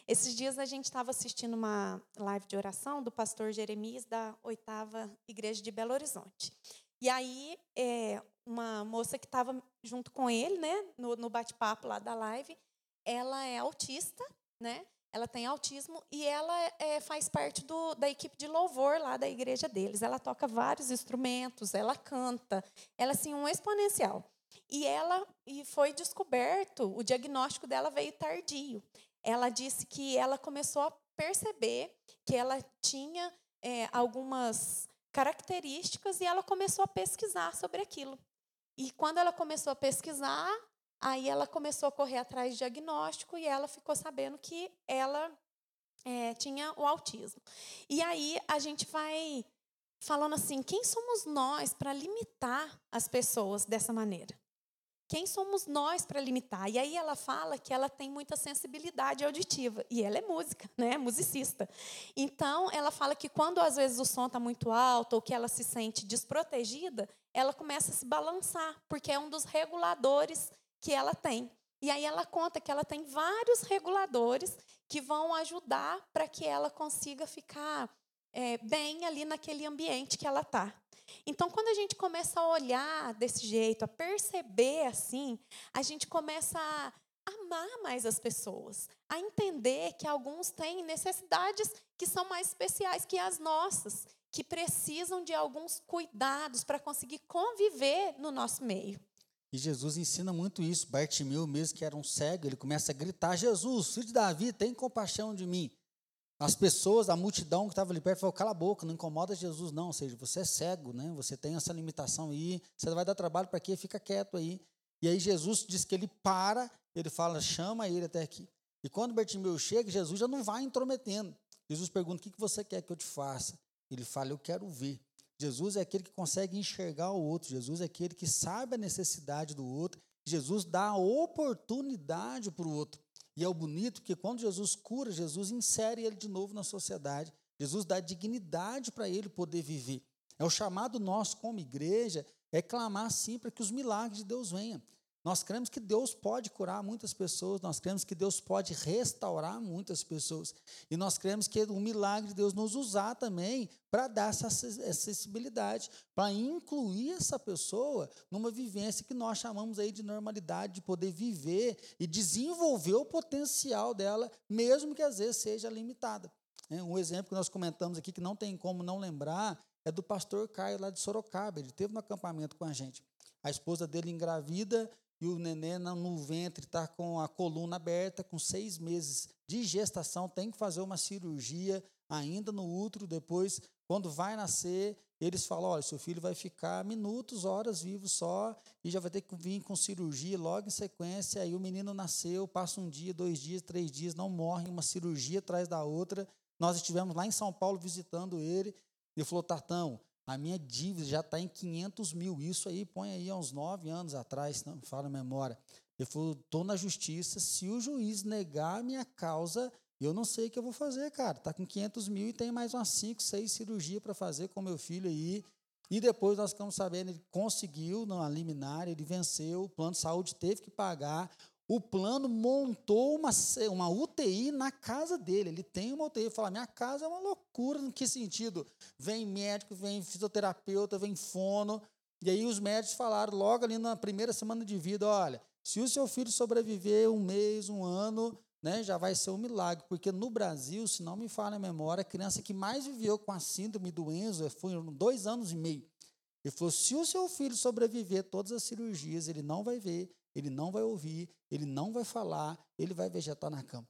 [SPEAKER 2] Esses dias a gente estava assistindo uma live de oração do pastor Jeremias da oitava igreja de Belo Horizonte. E aí, é, uma moça que estava junto com ele, né, no, no bate-papo lá da live, ela é autista, né? Ela tem autismo e ela é, faz parte do, da equipe de louvor lá da igreja deles. Ela toca vários instrumentos, ela canta, ela assim um exponencial. E ela e foi descoberto, o diagnóstico dela veio tardio. Ela disse que ela começou a perceber que ela tinha é, algumas características e ela começou a pesquisar sobre aquilo. E quando ela começou a pesquisar, Aí ela começou a correr atrás de diagnóstico e ela ficou sabendo que ela é, tinha o autismo. E aí a gente vai falando assim: quem somos nós para limitar as pessoas dessa maneira? Quem somos nós para limitar? E aí ela fala que ela tem muita sensibilidade auditiva e ela é música, né? Musicista. Então ela fala que quando às vezes o som está muito alto ou que ela se sente desprotegida, ela começa a se balançar porque é um dos reguladores que ela tem. E aí ela conta que ela tem vários reguladores que vão ajudar para que ela consiga ficar é, bem ali naquele ambiente que ela está. Então, quando a gente começa a olhar desse jeito, a perceber assim, a gente começa a amar mais as pessoas, a entender que alguns têm necessidades que são mais especiais que as nossas, que precisam de alguns cuidados para conseguir conviver no nosso meio.
[SPEAKER 1] E Jesus ensina muito isso. Bartimeu, mesmo que era um cego, ele começa a gritar: Jesus, filho de Davi, tem compaixão de mim. As pessoas, a multidão que estava ali perto, falou: cala a boca, não incomoda Jesus, não. Ou seja, você é cego, né? você tem essa limitação aí, você vai dar trabalho para quê? Fica quieto aí. E aí Jesus diz que ele para, ele fala: chama ele até aqui. E quando Bartimeu chega, Jesus já não vai intrometendo. Jesus pergunta: o que você quer que eu te faça? Ele fala: eu quero ver. Jesus é aquele que consegue enxergar o outro, Jesus é aquele que sabe a necessidade do outro, Jesus dá a oportunidade para o outro. E é o bonito que quando Jesus cura, Jesus insere ele de novo na sociedade, Jesus dá dignidade para ele poder viver. É o chamado nosso como igreja, é clamar sim para que os milagres de Deus venham. Nós cremos que Deus pode curar muitas pessoas, nós cremos que Deus pode restaurar muitas pessoas. E nós cremos que o milagre de Deus nos usar também para dar essa acessibilidade, para incluir essa pessoa numa vivência que nós chamamos aí de normalidade, de poder viver e desenvolver o potencial dela, mesmo que às vezes seja limitada. É, um exemplo que nós comentamos aqui, que não tem como não lembrar, é do pastor Caio lá de Sorocaba. Ele teve no acampamento com a gente. A esposa dele engravida e o neném no ventre está com a coluna aberta, com seis meses de gestação, tem que fazer uma cirurgia ainda no útero. Depois, quando vai nascer, eles falam: olha, seu filho vai ficar minutos, horas vivo só, e já vai ter que vir com cirurgia logo em sequência. Aí o menino nasceu, passa um dia, dois dias, três dias, não morre, uma cirurgia atrás da outra. Nós estivemos lá em São Paulo visitando ele. Ele falou: Tartão, a minha dívida já está em 500 mil. Isso aí põe aí uns nove anos atrás, não fala a memória. Ele falou: estou na justiça. Se o juiz negar a minha causa, eu não sei o que eu vou fazer, cara. Está com 500 mil e tem mais umas 5, 6 cirurgias para fazer com meu filho aí. E depois nós ficamos sabendo, ele conseguiu na liminar, ele venceu, o plano de saúde teve que pagar. O plano montou uma, uma UTI na casa dele. Ele tem uma UTI. Fala, minha casa é uma loucura. Em que sentido? Vem médico, vem fisioterapeuta, vem fono. E aí os médicos falaram logo ali na primeira semana de vida, olha, se o seu filho sobreviver um mês, um ano, né, já vai ser um milagre. Porque no Brasil, se não me falha a memória, a criança que mais viveu com a síndrome do Enzo foi dois anos e meio. Ele falou, se o seu filho sobreviver todas as cirurgias, ele não vai ver, ele não vai ouvir, ele não vai falar, ele vai vegetar na cama.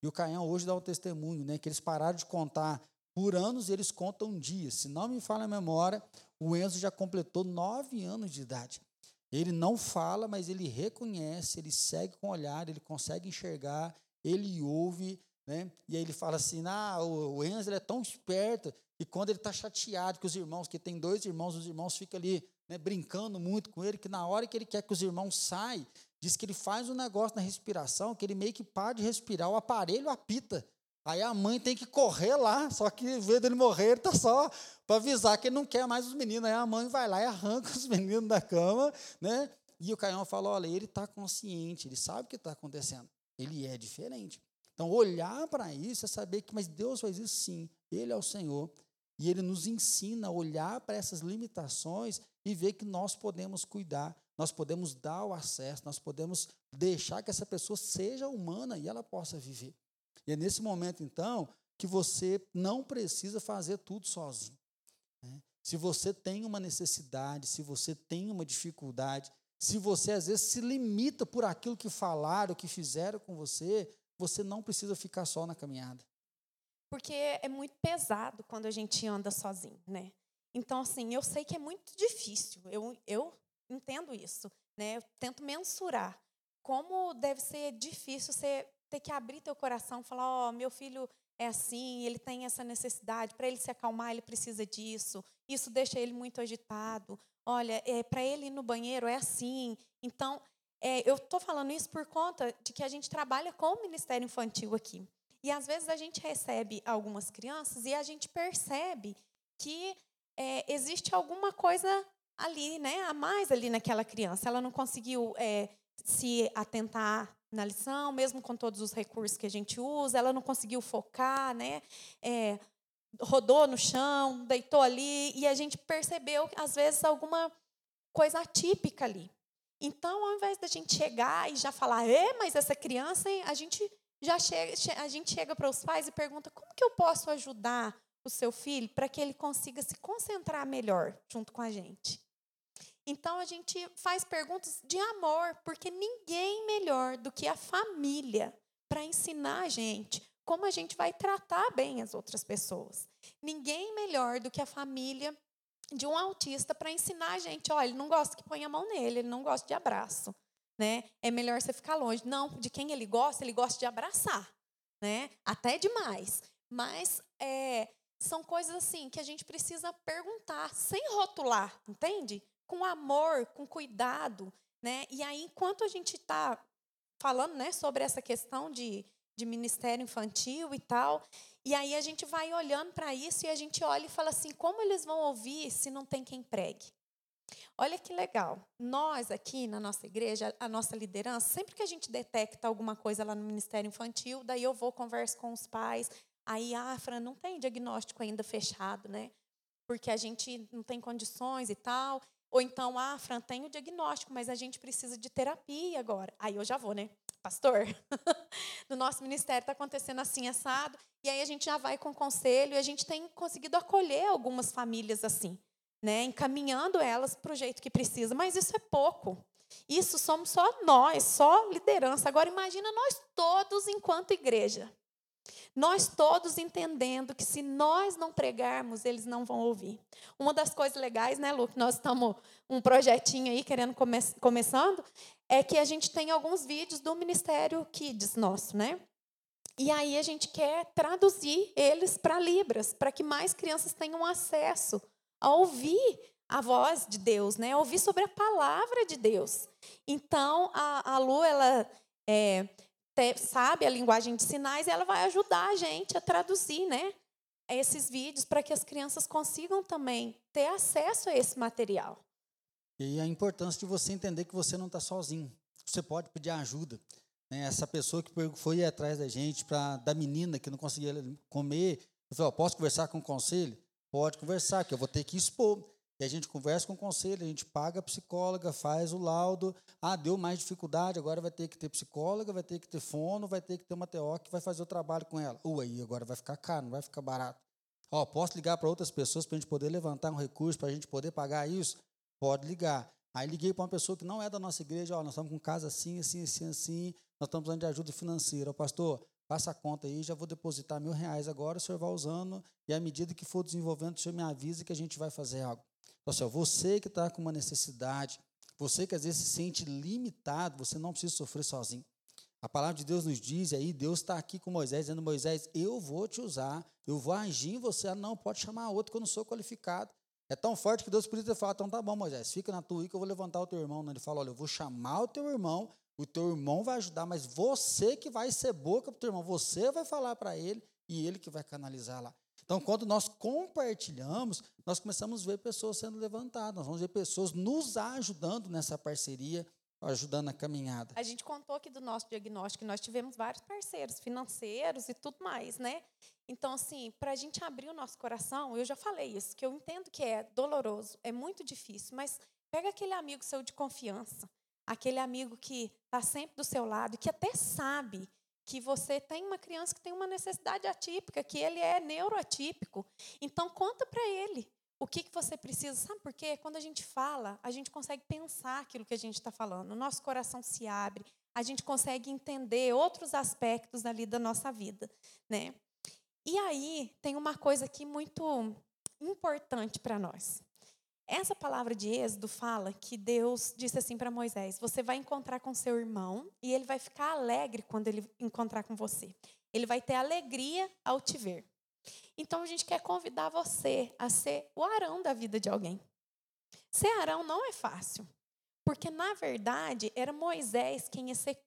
[SPEAKER 1] E o Caião hoje dá um testemunho, né, que eles pararam de contar por anos eles contam dias. Se não me falha a memória, o Enzo já completou nove anos de idade. Ele não fala, mas ele reconhece, ele segue com o olhar, ele consegue enxergar, ele ouve, né? E aí ele fala assim: ah, o Enzo é tão esperto, e quando ele está chateado que os irmãos, que tem dois irmãos, os irmãos ficam ali né, brincando muito com ele, que na hora que ele quer que os irmãos saiam, diz que ele faz um negócio na respiração, que ele meio que para de respirar, o aparelho apita. Aí a mãe tem que correr lá, só que em vez dele morrer, ele está só para avisar que ele não quer mais os meninos. Aí a mãe vai lá e arranca os meninos da cama, né? E o Caião fala: olha, ele está consciente, ele sabe o que está acontecendo. Ele é diferente. Então, olhar para isso é saber que, mas Deus faz isso sim, Ele é o Senhor. E Ele nos ensina a olhar para essas limitações e ver que nós podemos cuidar, nós podemos dar o acesso, nós podemos deixar que essa pessoa seja humana e ela possa viver. E é nesse momento, então, que você não precisa fazer tudo sozinho. Né? Se você tem uma necessidade, se você tem uma dificuldade, se você às vezes se limita por aquilo que falaram, que fizeram com você, você não precisa ficar só na caminhada.
[SPEAKER 2] Porque é muito pesado quando a gente anda sozinho, né? Então, assim, eu sei que é muito difícil, eu, eu entendo isso, né? Eu tento mensurar como deve ser difícil você ter que abrir teu coração, falar, ó, oh, meu filho é assim, ele tem essa necessidade, para ele se acalmar, ele precisa disso, isso deixa ele muito agitado. Olha, é, para ele ir no banheiro é assim. Então, é, eu estou falando isso por conta de que a gente trabalha com o Ministério Infantil aqui. E às vezes a gente recebe algumas crianças e a gente percebe que é, existe alguma coisa ali, né, a mais ali naquela criança. Ela não conseguiu é, se atentar na lição, mesmo com todos os recursos que a gente usa, ela não conseguiu focar, né? É, rodou no chão, deitou ali, e a gente percebeu, às vezes, alguma coisa atípica ali. Então, ao invés da gente chegar e já falar, é, mas essa criança, hein? a gente já chega, a gente chega para os pais e pergunta, como que eu posso ajudar o seu filho para que ele consiga se concentrar melhor junto com a gente. Então a gente faz perguntas de amor, porque ninguém melhor do que a família para ensinar a gente como a gente vai tratar bem as outras pessoas. Ninguém melhor do que a família de um autista para ensinar a gente, olha, ele não gosta que ponha a mão nele, ele não gosta de abraço, né? É melhor você ficar longe. Não, de quem ele gosta, ele gosta de abraçar, né? Até demais. Mas é, são coisas assim que a gente precisa perguntar, sem rotular, entende? Com amor, com cuidado, né? E aí, enquanto a gente está falando, né, sobre essa questão de, de ministério infantil e tal, e aí a gente vai olhando para isso e a gente olha e fala assim, como eles vão ouvir se não tem quem pregue? Olha que legal. Nós aqui na nossa igreja, a nossa liderança, sempre que a gente detecta alguma coisa lá no Ministério Infantil, daí eu vou converso com os pais. Aí, ah, Fran, não tem diagnóstico ainda fechado, né? Porque a gente não tem condições e tal. Ou então, ah, Fran, tem o diagnóstico, mas a gente precisa de terapia agora. Aí eu já vou, né? Pastor, no nosso ministério está acontecendo assim, assado. E aí a gente já vai com conselho e a gente tem conseguido acolher algumas famílias assim né, encaminhando elas para o jeito que precisa, mas isso é pouco. Isso somos só nós, só liderança. Agora imagina nós todos enquanto igreja. Nós todos entendendo que se nós não pregarmos, eles não vão ouvir. Uma das coisas legais, né, Lu, nós estamos um projetinho aí querendo come começando, é que a gente tem alguns vídeos do Ministério Kids nosso, né? E aí a gente quer traduzir eles para Libras, para que mais crianças tenham acesso a ouvir a voz de Deus, né? A ouvir sobre a palavra de Deus. Então, a, a Lu, ela é, te, sabe a linguagem de sinais e ela vai ajudar a gente a traduzir, né? Esses vídeos para que as crianças consigam também ter acesso a esse material.
[SPEAKER 1] E a importância de você entender que você não está sozinho. Você pode pedir ajuda. Né? Essa pessoa que foi atrás da gente, pra, da menina que não conseguia comer, eu posso conversar com o conselho? Pode conversar, que eu vou ter que expor. E a gente conversa com o conselho, a gente paga a psicóloga, faz o laudo. Ah, deu mais dificuldade, agora vai ter que ter psicóloga, vai ter que ter fono, vai ter que ter uma TO que vai fazer o trabalho com ela. Uh, aí agora vai ficar caro, não vai ficar barato. Ó, posso ligar para outras pessoas para a gente poder levantar um recurso, para a gente poder pagar isso? Pode ligar. Aí liguei para uma pessoa que não é da nossa igreja, ó, nós estamos com casa assim, assim, assim, assim, nós estamos precisando de ajuda financeira. Ó, pastor, Passa a conta aí, já vou depositar mil reais agora, o senhor vai usando, e à medida que for desenvolvendo, o senhor me avisa que a gente vai fazer algo. Então, assim, você que está com uma necessidade, você que às vezes se sente limitado, você não precisa sofrer sozinho. A palavra de Deus nos diz, aí Deus está aqui com Moisés, dizendo, Moisés, eu vou te usar, eu vou agir em você. Não, pode chamar outro que eu não sou qualificado. É tão forte que Deus podia ter falado, então tá bom, Moisés, fica na tua que eu vou levantar o teu irmão. Ele fala, olha, eu vou chamar o teu irmão o teu irmão vai ajudar, mas você que vai ser boca para o teu irmão, você vai falar para ele e ele que vai canalizar lá. Então, quando nós compartilhamos, nós começamos a ver pessoas sendo levantadas, nós vamos ver pessoas nos ajudando nessa parceria, ajudando a caminhada.
[SPEAKER 2] A gente contou aqui do nosso diagnóstico, nós tivemos vários parceiros financeiros e tudo mais, né? Então, assim, para a gente abrir o nosso coração, eu já falei isso, que eu entendo que é doloroso, é muito difícil, mas pega aquele amigo seu de confiança, aquele amigo que está sempre do seu lado, que até sabe que você tem uma criança que tem uma necessidade atípica, que ele é neuroatípico. Então, conta para ele o que, que você precisa. Sabe por quê? Quando a gente fala, a gente consegue pensar aquilo que a gente está falando. O nosso coração se abre, a gente consegue entender outros aspectos ali da nossa vida. Né? E aí, tem uma coisa aqui muito importante para nós. Essa palavra de Êxodo fala que Deus disse assim para Moisés: Você vai encontrar com seu irmão e ele vai ficar alegre quando ele encontrar com você. Ele vai ter alegria ao te ver. Então a gente quer convidar você a ser o Arão da vida de alguém. Ser Arão não é fácil, porque na verdade era Moisés quem ia, ser,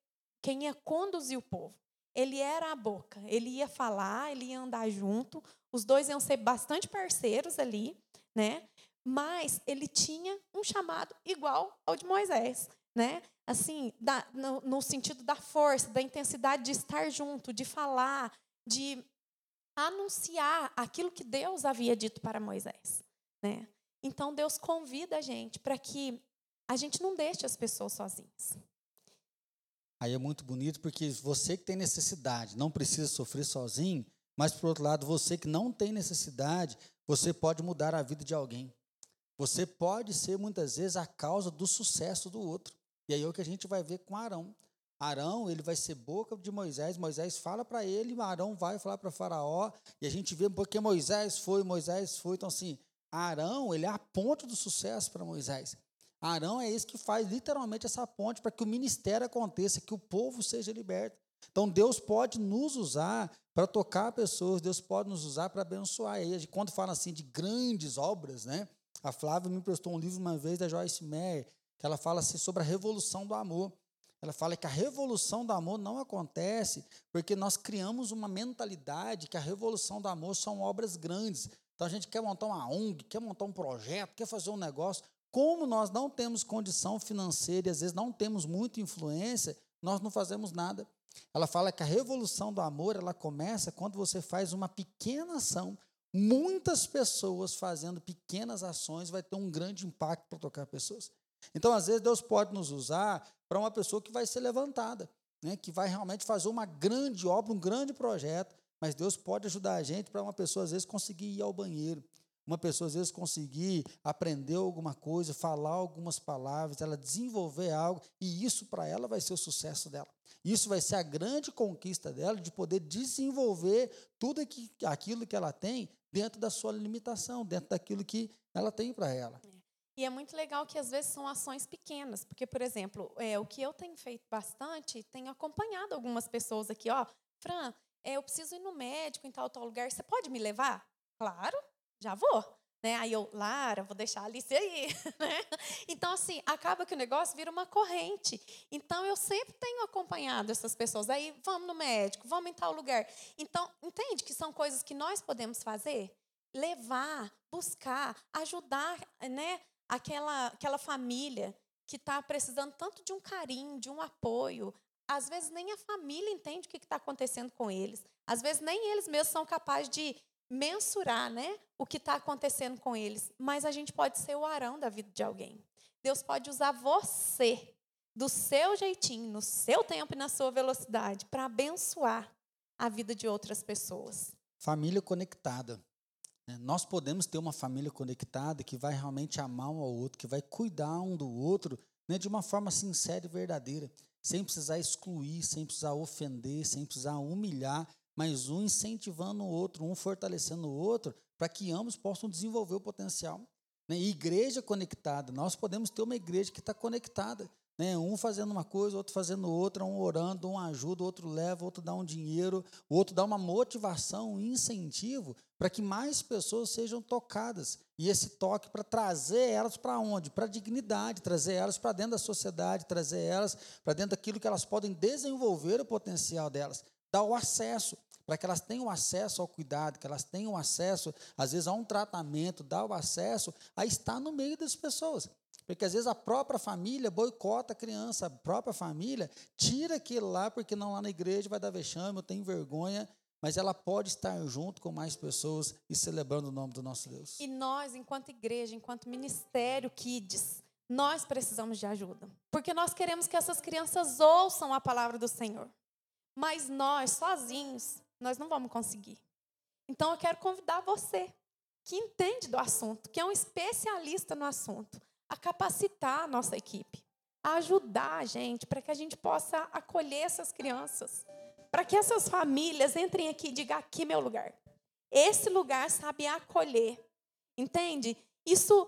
[SPEAKER 2] quem ia conduzir o povo. Ele era a boca, ele ia falar, ele ia andar junto, os dois iam ser bastante parceiros ali, né? Mas ele tinha um chamado igual ao de Moisés, né? Assim, da, no, no, sentido da força, da intensidade de estar junto, de falar, de anunciar aquilo que Deus havia dito para Moisés, né? Então Deus convida a gente para que a gente não deixe as pessoas sozinhas.
[SPEAKER 1] Aí é muito bonito porque você que tem necessidade não precisa sofrer sozinho, mas por outro lado, você que não tem necessidade, você pode mudar a vida de alguém. Você pode ser muitas vezes a causa do sucesso do outro. E aí é o que a gente vai ver com Arão. Arão, ele vai ser boca de Moisés, Moisés fala para ele, Arão vai falar para Faraó, e a gente vê porque Moisés foi, Moisés foi. Então, assim, Arão, ele é a ponte do sucesso para Moisés. Arão é esse que faz literalmente essa ponte para que o ministério aconteça, que o povo seja liberto. Então, Deus pode nos usar para tocar pessoas, Deus pode nos usar para abençoar. E aí, quando fala assim de grandes obras, né? A Flávia me emprestou um livro uma vez da Joyce Meyer, que ela fala assim sobre a revolução do amor. Ela fala que a revolução do amor não acontece porque nós criamos uma mentalidade que a revolução do amor são obras grandes. Então a gente quer montar uma ONG, quer montar um projeto, quer fazer um negócio. Como nós não temos condição financeira e às vezes não temos muita influência, nós não fazemos nada. Ela fala que a revolução do amor ela começa quando você faz uma pequena ação. Muitas pessoas fazendo pequenas ações vai ter um grande impacto para tocar pessoas. Então, às vezes, Deus pode nos usar para uma pessoa que vai ser levantada, né, que vai realmente fazer uma grande obra, um grande projeto, mas Deus pode ajudar a gente para uma pessoa, às vezes, conseguir ir ao banheiro, uma pessoa, às vezes, conseguir aprender alguma coisa, falar algumas palavras, ela desenvolver algo, e isso para ela vai ser o sucesso dela. Isso vai ser a grande conquista dela de poder desenvolver tudo aquilo que ela tem dentro da sua limitação, dentro daquilo que ela tem para ela.
[SPEAKER 2] É. E é muito legal que às vezes são ações pequenas, porque, por exemplo, é, o que eu tenho feito bastante, tenho acompanhado algumas pessoas aqui, ó, Fran, é, eu preciso ir no médico em tal, tal lugar, você pode me levar? Claro, já vou. Né? Aí eu, Lara, vou deixar a Alice aí. Né? Então, assim, acaba que o negócio vira uma corrente. Então, eu sempre tenho acompanhado essas pessoas. Aí, vamos no médico, vamos em tal lugar. Então, entende que são coisas que nós podemos fazer? Levar, buscar, ajudar né, aquela, aquela família que está precisando tanto de um carinho, de um apoio. Às vezes, nem a família entende o que está acontecendo com eles. Às vezes, nem eles mesmos são capazes de mensurar né, o que está acontecendo com eles, mas a gente pode ser o arão da vida de alguém. Deus pode usar você, do seu jeitinho, no seu tempo e na sua velocidade, para abençoar a vida de outras pessoas.
[SPEAKER 1] Família conectada. Né? Nós podemos ter uma família conectada que vai realmente amar um ao outro, que vai cuidar um do outro né, de uma forma sincera e verdadeira, sem precisar excluir, sem precisar ofender, sem precisar humilhar, mas um incentivando o outro, um fortalecendo o outro, para que ambos possam desenvolver o potencial. Né? Igreja conectada, nós podemos ter uma igreja que está conectada. Né? Um fazendo uma coisa, outro fazendo outra, um orando, um ajuda, outro leva, outro dá um dinheiro, o outro dá uma motivação, um incentivo para que mais pessoas sejam tocadas. E esse toque para trazer elas para onde? Para a dignidade, trazer elas para dentro da sociedade, trazer elas para dentro daquilo que elas podem desenvolver o potencial delas dar o acesso, para que elas tenham acesso ao cuidado, que elas tenham acesso, às vezes, a um tratamento, dar o acesso a estar no meio das pessoas. Porque às vezes a própria família boicota a criança, a própria família tira aquilo lá, porque não lá na igreja vai dar vexame, eu tenho vergonha, mas ela pode estar junto com mais pessoas e celebrando o nome do nosso Deus.
[SPEAKER 2] E nós, enquanto igreja, enquanto ministério Kids, nós precisamos de ajuda. Porque nós queremos que essas crianças ouçam a palavra do Senhor. Mas nós, sozinhos, nós não vamos conseguir. Então eu quero convidar você, que entende do assunto, que é um especialista no assunto, a capacitar a nossa equipe, a ajudar a gente, para que a gente possa acolher essas crianças, para que essas famílias entrem aqui e digam: aqui é meu lugar. Esse lugar sabe acolher. Entende? Isso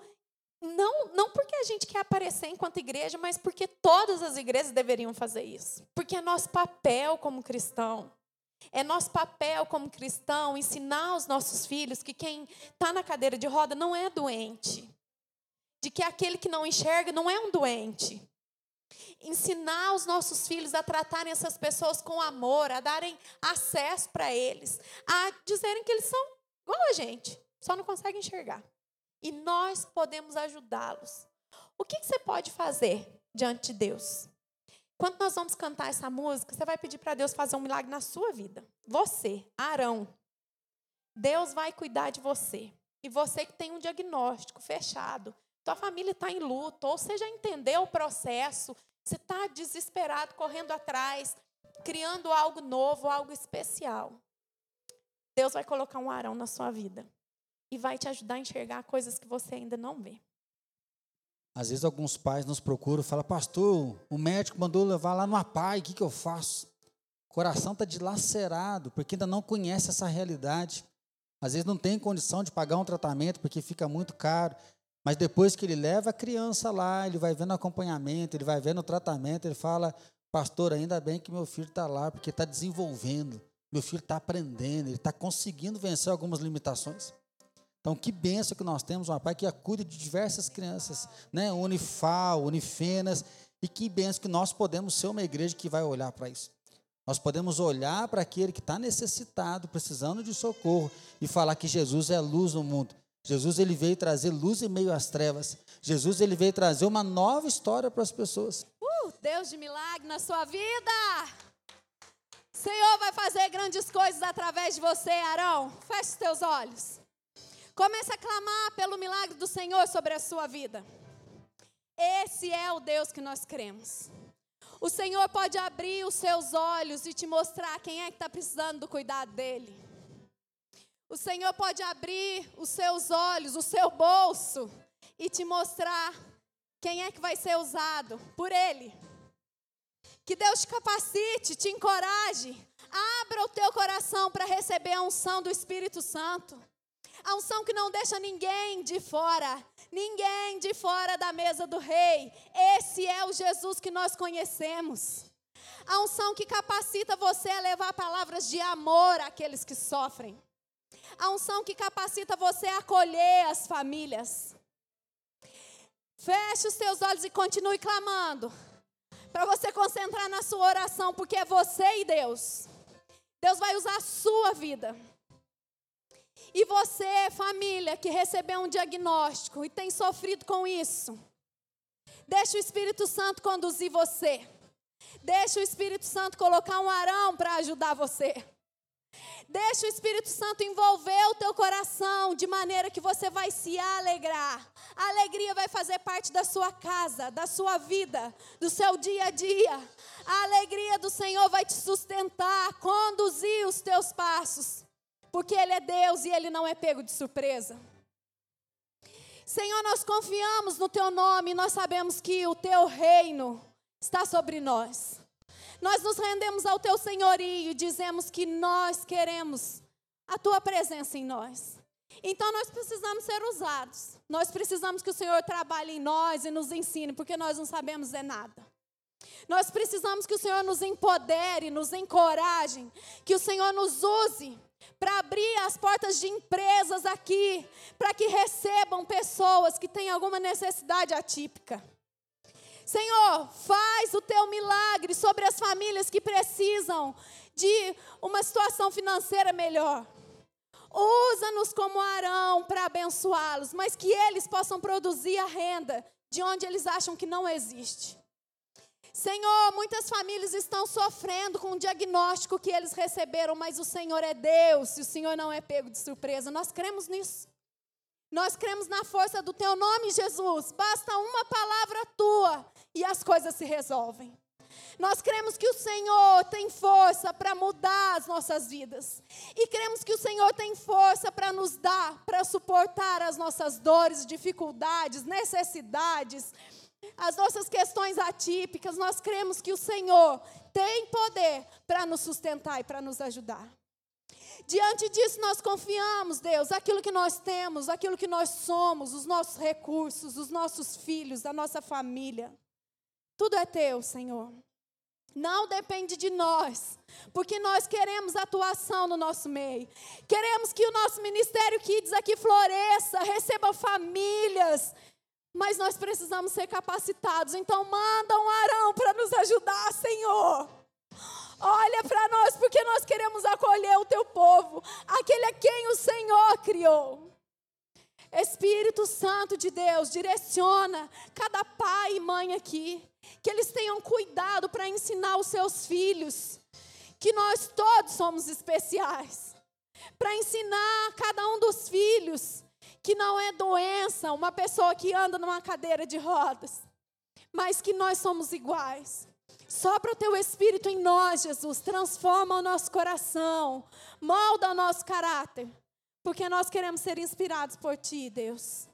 [SPEAKER 2] não, não porque a gente quer aparecer enquanto igreja, mas porque todas as igrejas deveriam fazer isso. Porque é nosso papel como cristão. É nosso papel como cristão ensinar aos nossos filhos que quem está na cadeira de roda não é doente. De que aquele que não enxerga não é um doente. Ensinar os nossos filhos a tratarem essas pessoas com amor, a darem acesso para eles, a dizerem que eles são igual a gente, só não conseguem enxergar e nós podemos ajudá-los. O que, você pode fazer diante de Deus? Quando nós vamos cantar essa música, você vai pedir para Deus fazer um milagre na sua vida. Você, Arão. Deus vai cuidar de você. E você que tem um diagnóstico fechado, tua família está em luto, ou você já entendeu o processo, você está desesperado, correndo atrás, criando algo novo, algo especial. Deus vai colocar um Arão na sua vida e vai te ajudar a enxergar coisas que você ainda não vê.
[SPEAKER 1] Às vezes alguns pais nos procuram e falam, pastor, o médico mandou levar lá no APAI, o que, que eu faço? O coração está dilacerado, porque ainda não conhece essa realidade. Às vezes não tem condição de pagar um tratamento, porque fica muito caro. Mas depois que ele leva a criança lá, ele vai vendo acompanhamento, ele vai vendo o tratamento, ele fala, pastor, ainda bem que meu filho está lá, porque está desenvolvendo. Meu filho está aprendendo, ele está conseguindo vencer algumas limitações. Então, que benção que nós temos, um pai que cuida de diversas crianças, né? Unifal, Unifenas, e que benção que nós podemos ser uma igreja que vai olhar para isso. Nós podemos olhar para aquele que está necessitado, precisando de socorro, e falar que Jesus é luz no mundo. Jesus ele veio trazer luz em meio às trevas. Jesus ele veio trazer uma nova história para as pessoas.
[SPEAKER 2] Uh, Deus de milagre na sua vida. Senhor vai fazer grandes coisas através de você, Arão. Feche os teus olhos. Comece a clamar pelo milagre do Senhor sobre a sua vida. Esse é o Deus que nós cremos. O Senhor pode abrir os seus olhos e te mostrar quem é que está precisando do cuidado dele. O Senhor pode abrir os seus olhos, o seu bolso e te mostrar quem é que vai ser usado por Ele. Que Deus te capacite, te encoraje, abra o teu coração para receber a unção do Espírito Santo. A unção que não deixa ninguém de fora, ninguém de fora da mesa do rei. Esse é o Jesus que nós conhecemos. A unção que capacita você a levar palavras de amor àqueles que sofrem. A unção que capacita você a acolher as famílias. Feche os seus olhos e continue clamando. Para você concentrar na sua oração, porque é você e Deus. Deus vai usar a sua vida. E você, família, que recebeu um diagnóstico e tem sofrido com isso, deixa o Espírito Santo conduzir você. Deixa o Espírito Santo colocar um arão para ajudar você. Deixa o Espírito Santo envolver o teu coração de maneira que você vai se alegrar. A alegria vai fazer parte da sua casa, da sua vida, do seu dia a dia. A alegria do Senhor vai te sustentar, conduzir os teus passos porque Ele é Deus e Ele não é pego de surpresa. Senhor, nós confiamos no Teu nome, nós sabemos que o Teu reino está sobre nós. Nós nos rendemos ao Teu senhorio e dizemos que nós queremos a Tua presença em nós. Então nós precisamos ser usados. Nós precisamos que o Senhor trabalhe em nós e nos ensine, porque nós não sabemos é nada. Nós precisamos que o Senhor nos empodere, nos encoraje, que o Senhor nos use para abrir as portas de empresas aqui, para que recebam pessoas que têm alguma necessidade atípica. Senhor, faz o teu milagre sobre as famílias que precisam de uma situação financeira melhor. Usa-nos como Arão para abençoá-los, mas que eles possam produzir a renda de onde eles acham que não existe. Senhor, muitas famílias estão sofrendo com o diagnóstico que eles receberam, mas o Senhor é Deus e o Senhor não é pego de surpresa. Nós cremos nisso. Nós cremos na força do teu nome, Jesus. Basta uma palavra tua e as coisas se resolvem. Nós cremos que o Senhor tem força para mudar as nossas vidas. E cremos que o Senhor tem força para nos dar, para suportar as nossas dores, dificuldades, necessidades as nossas questões atípicas, nós cremos que o Senhor tem poder para nos sustentar e para nos ajudar. Diante disso, nós confiamos, Deus, aquilo que nós temos, aquilo que nós somos, os nossos recursos, os nossos filhos, a nossa família. Tudo é teu, Senhor. Não depende de nós, porque nós queremos atuação no nosso meio. Queremos que o nosso ministério Kids aqui floresça, receba famílias, mas nós precisamos ser capacitados. Então, manda um arão para nos ajudar, Senhor. Olha para nós, porque nós queremos acolher o teu povo, aquele a quem o Senhor criou. Espírito Santo de Deus, direciona cada pai e mãe aqui, que eles tenham cuidado para ensinar os seus filhos que nós todos somos especiais, para ensinar cada um dos filhos que não é doença uma pessoa que anda numa cadeira de rodas, mas que nós somos iguais. Sopra o teu espírito em nós, Jesus, transforma o nosso coração, molda o nosso caráter, porque nós queremos ser inspirados por ti, Deus.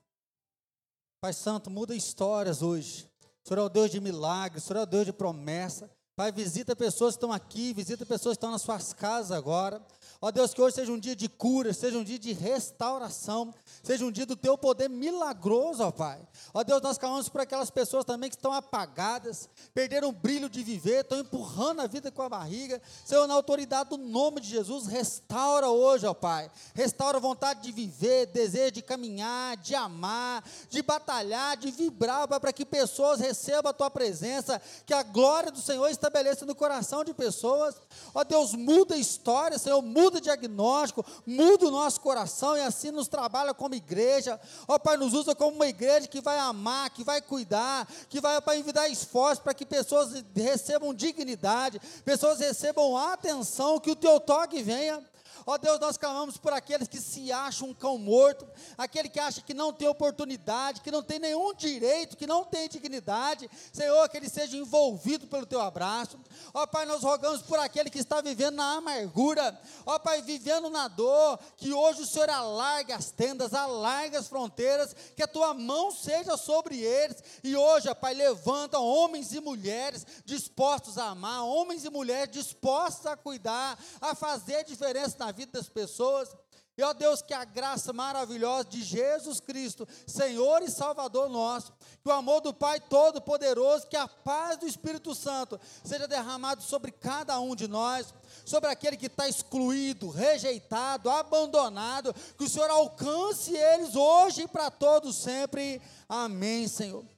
[SPEAKER 1] Pai Santo, muda histórias hoje. O Senhor é o Deus de milagres, o Senhor é o Deus de promessa. Pai, visita pessoas que estão aqui, visita pessoas que estão nas suas casas agora. Ó Deus, que hoje seja um dia de cura, seja um dia de restauração, seja um dia do teu poder milagroso, ó Pai. Ó Deus, nós clamamos por aquelas pessoas também que estão apagadas, perderam o brilho de viver, estão empurrando a vida com a barriga. Senhor, na autoridade do nome de Jesus, restaura hoje, ó Pai. Restaura a vontade de viver, desejo de caminhar, de amar, de batalhar, de vibrar, Pai, para que pessoas recebam a tua presença, que a glória do Senhor estabeleça no coração de pessoas. Ó Deus, muda a história, Senhor, muda o diagnóstico, muda o nosso coração e assim nos trabalha como igreja. Ó Pai, nos usa como uma igreja que vai amar, que vai cuidar, que vai, Pai, enviar esforço para que pessoas recebam dignidade, pessoas recebam atenção, que o teu toque venha. Ó Deus, nós clamamos por aqueles que se acham um cão morto, aquele que acha que não tem oportunidade, que não tem nenhum direito, que não tem dignidade. Senhor, que ele seja envolvido pelo teu abraço. Ó Pai, nós rogamos por aquele que está vivendo na amargura. Ó Pai, vivendo na dor, que hoje o Senhor alargue as tendas, alargue as fronteiras, que a tua mão seja sobre eles. E hoje, ó Pai, levanta homens e mulheres dispostos a amar, homens e mulheres dispostos a cuidar, a fazer diferença na vida vida das pessoas. E ó Deus, que a graça maravilhosa de Jesus Cristo, Senhor e Salvador nosso, que o amor do Pai Todo-Poderoso, que a paz do Espírito Santo seja derramado sobre cada um de nós, sobre aquele que está excluído, rejeitado, abandonado, que o Senhor alcance eles hoje e para todos sempre. Amém, Senhor.